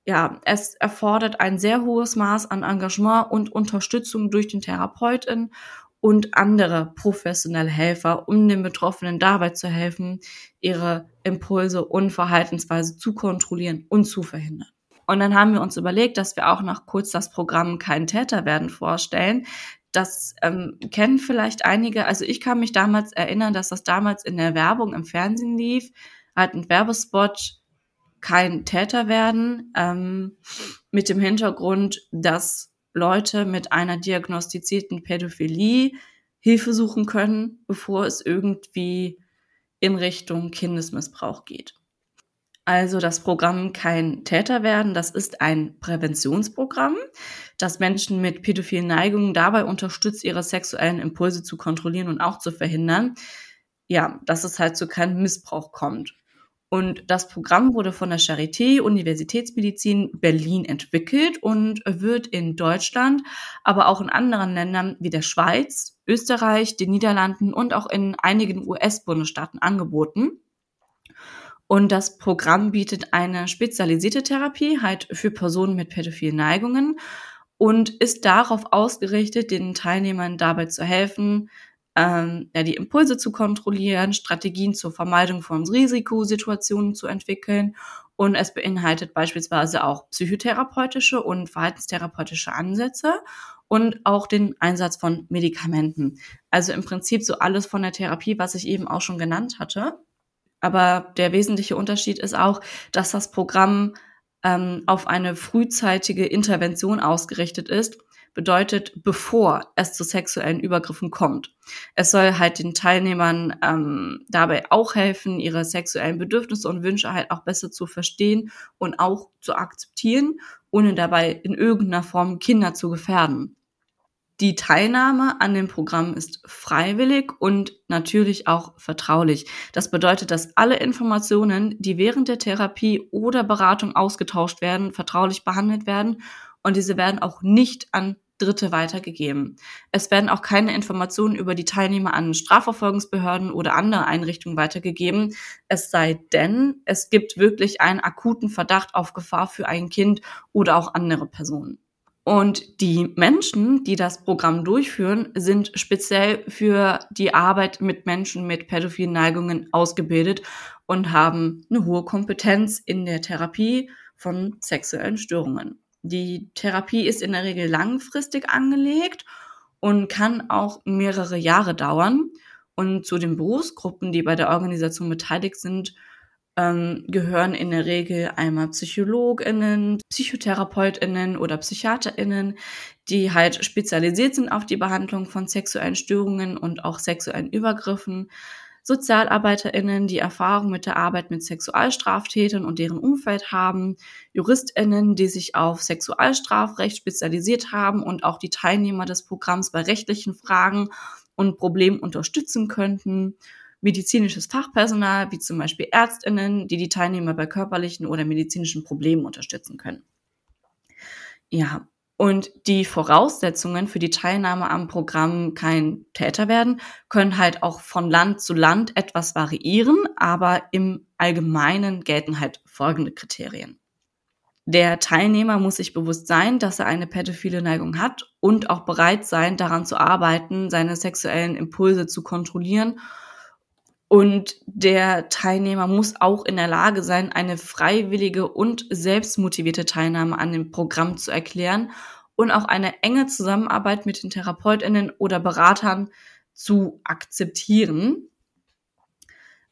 ja, es erfordert ein sehr hohes Maß an Engagement und Unterstützung durch den Therapeuten und andere professionelle Helfer, um den Betroffenen dabei zu helfen, ihre Impulse und Verhaltensweise zu kontrollieren und zu verhindern. Und dann haben wir uns überlegt, dass wir auch noch kurz das Programm Kein Täter werden vorstellen. Das ähm, kennen vielleicht einige. Also ich kann mich damals erinnern, dass das damals in der Werbung im Fernsehen lief, halt ein Werbespot kein Täter werden, ähm, mit dem Hintergrund, dass Leute mit einer diagnostizierten Pädophilie Hilfe suchen können, bevor es irgendwie in Richtung Kindesmissbrauch geht. Also das Programm Kein Täter werden, das ist ein Präventionsprogramm, das Menschen mit pädophilen Neigungen dabei unterstützt, ihre sexuellen Impulse zu kontrollieren und auch zu verhindern, ja, dass es halt zu keinem Missbrauch kommt. Und das Programm wurde von der Charité Universitätsmedizin Berlin entwickelt und wird in Deutschland, aber auch in anderen Ländern wie der Schweiz, Österreich, den Niederlanden und auch in einigen US-Bundesstaaten angeboten. Und das Programm bietet eine spezialisierte Therapie halt für Personen mit pädophilen Neigungen und ist darauf ausgerichtet, den Teilnehmern dabei zu helfen, ähm, ja, die Impulse zu kontrollieren, Strategien zur Vermeidung von Risikosituationen zu entwickeln. Und es beinhaltet beispielsweise auch psychotherapeutische und verhaltenstherapeutische Ansätze und auch den Einsatz von Medikamenten. Also im Prinzip so alles von der Therapie, was ich eben auch schon genannt hatte. Aber der wesentliche Unterschied ist auch, dass das Programm ähm, auf eine frühzeitige Intervention ausgerichtet ist bedeutet, bevor es zu sexuellen Übergriffen kommt. Es soll halt den Teilnehmern ähm, dabei auch helfen, ihre sexuellen Bedürfnisse und Wünsche halt auch besser zu verstehen und auch zu akzeptieren, ohne dabei in irgendeiner Form Kinder zu gefährden. Die Teilnahme an dem Programm ist freiwillig und natürlich auch vertraulich. Das bedeutet, dass alle Informationen, die während der Therapie oder Beratung ausgetauscht werden, vertraulich behandelt werden und diese werden auch nicht an Dritte weitergegeben. Es werden auch keine Informationen über die Teilnehmer an Strafverfolgungsbehörden oder andere Einrichtungen weitergegeben, es sei denn, es gibt wirklich einen akuten Verdacht auf Gefahr für ein Kind oder auch andere Personen. Und die Menschen, die das Programm durchführen, sind speziell für die Arbeit mit Menschen mit pädophilen Neigungen ausgebildet und haben eine hohe Kompetenz in der Therapie von sexuellen Störungen. Die Therapie ist in der Regel langfristig angelegt und kann auch mehrere Jahre dauern. Und zu den Berufsgruppen, die bei der Organisation beteiligt sind, ähm, gehören in der Regel einmal PsychologInnen, PsychotherapeutInnen oder PsychiaterInnen, die halt spezialisiert sind auf die Behandlung von sexuellen Störungen und auch sexuellen Übergriffen. SozialarbeiterInnen, die Erfahrung mit der Arbeit mit Sexualstraftätern und deren Umfeld haben, JuristInnen, die sich auf Sexualstrafrecht spezialisiert haben und auch die Teilnehmer des Programms bei rechtlichen Fragen und Problemen unterstützen könnten, medizinisches Fachpersonal, wie zum Beispiel ÄrztInnen, die die Teilnehmer bei körperlichen oder medizinischen Problemen unterstützen können. Ja, Und die Voraussetzungen für die Teilnahme am Programm kein Täter werden, können halt auch von Land zu Land etwas variieren, aber im Allgemeinen gelten halt folgende Kriterien. Der Teilnehmer muss sich bewusst sein, dass er eine pädophile Neigung hat und auch bereit sein, daran zu arbeiten, seine sexuellen Impulse zu kontrollieren. Und der Teilnehmer muss auch in der Lage sein, eine freiwillige und selbstmotivierte Teilnahme an dem Programm zu erklären und auch eine enge Zusammenarbeit mit den Therapeutinnen oder Beratern zu akzeptieren.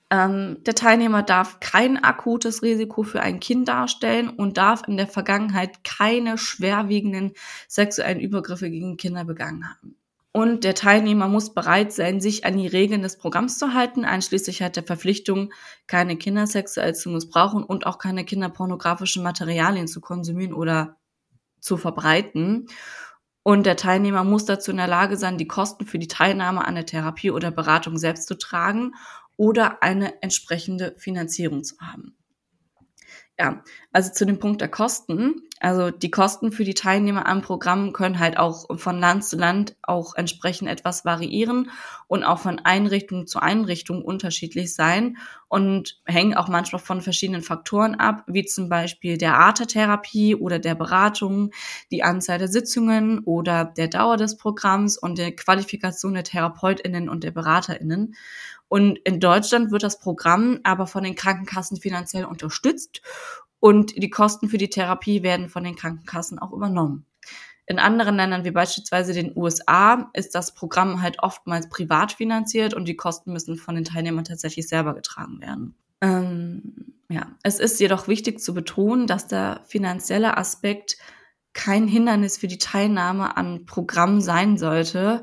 Ähm, der Teilnehmer darf kein akutes Risiko für ein Kind darstellen und darf in der Vergangenheit keine schwerwiegenden sexuellen Übergriffe gegen Kinder begangen haben. Und der Teilnehmer muss bereit sein, sich an die Regeln des Programms zu halten, einschließlich halt der Verpflichtung, keine Kinder sexuell zu missbrauchen und auch keine kinderpornografischen Materialien zu konsumieren oder zu verbreiten. Und der Teilnehmer muss dazu in der Lage sein, die Kosten für die Teilnahme an der Therapie oder Beratung selbst zu tragen oder eine entsprechende Finanzierung zu haben. Ja, also zu dem Punkt der Kosten. Also die Kosten für die Teilnehmer am Programm können halt auch von Land zu Land auch entsprechend etwas variieren und auch von Einrichtung zu Einrichtung unterschiedlich sein und hängen auch manchmal von verschiedenen Faktoren ab, wie zum Beispiel der Art der Therapie oder der Beratung, die Anzahl der Sitzungen oder der Dauer des Programms und der Qualifikation der TherapeutInnen und der BeraterInnen. Und in Deutschland wird das Programm aber von den Krankenkassen finanziell unterstützt und die Kosten für die Therapie werden von den Krankenkassen auch übernommen. In anderen Ländern wie beispielsweise den USA ist das Programm halt oftmals privat finanziert und die Kosten müssen von den Teilnehmern tatsächlich selber getragen werden. Ähm, ja, es ist jedoch wichtig zu betonen, dass der finanzielle Aspekt kein Hindernis für die Teilnahme an Programmen sein sollte,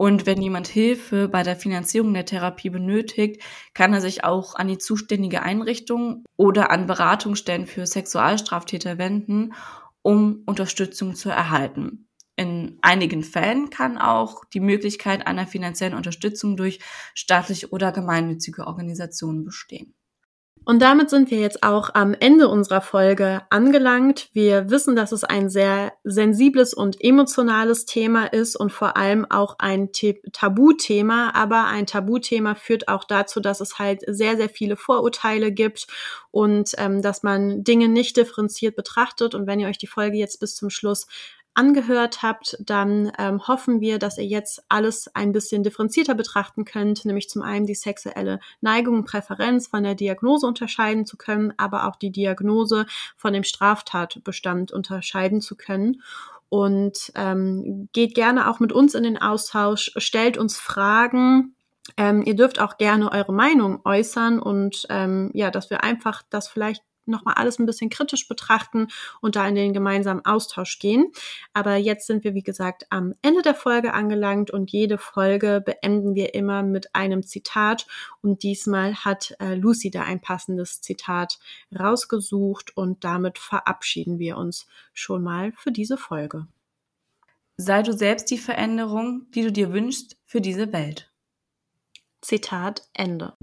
und wenn jemand Hilfe bei der Finanzierung der Therapie benötigt, kann er sich auch an die zuständige Einrichtung oder an Beratungsstellen für Sexualstraftäter wenden, um Unterstützung zu erhalten. In einigen Fällen kann auch die Möglichkeit einer finanziellen Unterstützung durch staatliche oder gemeinnützige Organisationen bestehen. Und damit sind wir jetzt auch am Ende unserer Folge angelangt. Wir wissen, dass es ein sehr sensibles und emotionales Thema ist und vor allem auch ein Tabuthema. Aber ein Tabuthema führt auch dazu, dass es halt sehr, sehr viele Vorurteile gibt und ähm, dass man Dinge nicht differenziert betrachtet. Und wenn ihr euch die Folge jetzt bis zum Schluss angehört habt, dann ähm, hoffen wir, dass ihr jetzt alles ein bisschen differenzierter betrachten könnt, nämlich zum einen die sexuelle Neigung und Präferenz von der Diagnose unterscheiden zu können, aber auch die Diagnose von dem Straftatbestand unterscheiden zu können. Und ähm, geht gerne auch mit uns in den Austausch, stellt uns Fragen, ähm, ihr dürft auch gerne eure Meinung äußern und ähm, ja, dass wir einfach das vielleicht nochmal alles ein bisschen kritisch betrachten und da in den gemeinsamen Austausch gehen. Aber jetzt sind wir, wie gesagt, am Ende der Folge angelangt und jede Folge beenden wir immer mit einem Zitat. Und diesmal hat äh, Lucy da ein passendes Zitat rausgesucht und damit verabschieden wir uns schon mal für diese Folge. Sei du selbst die Veränderung, die du dir wünschst für diese Welt. Zitat Ende.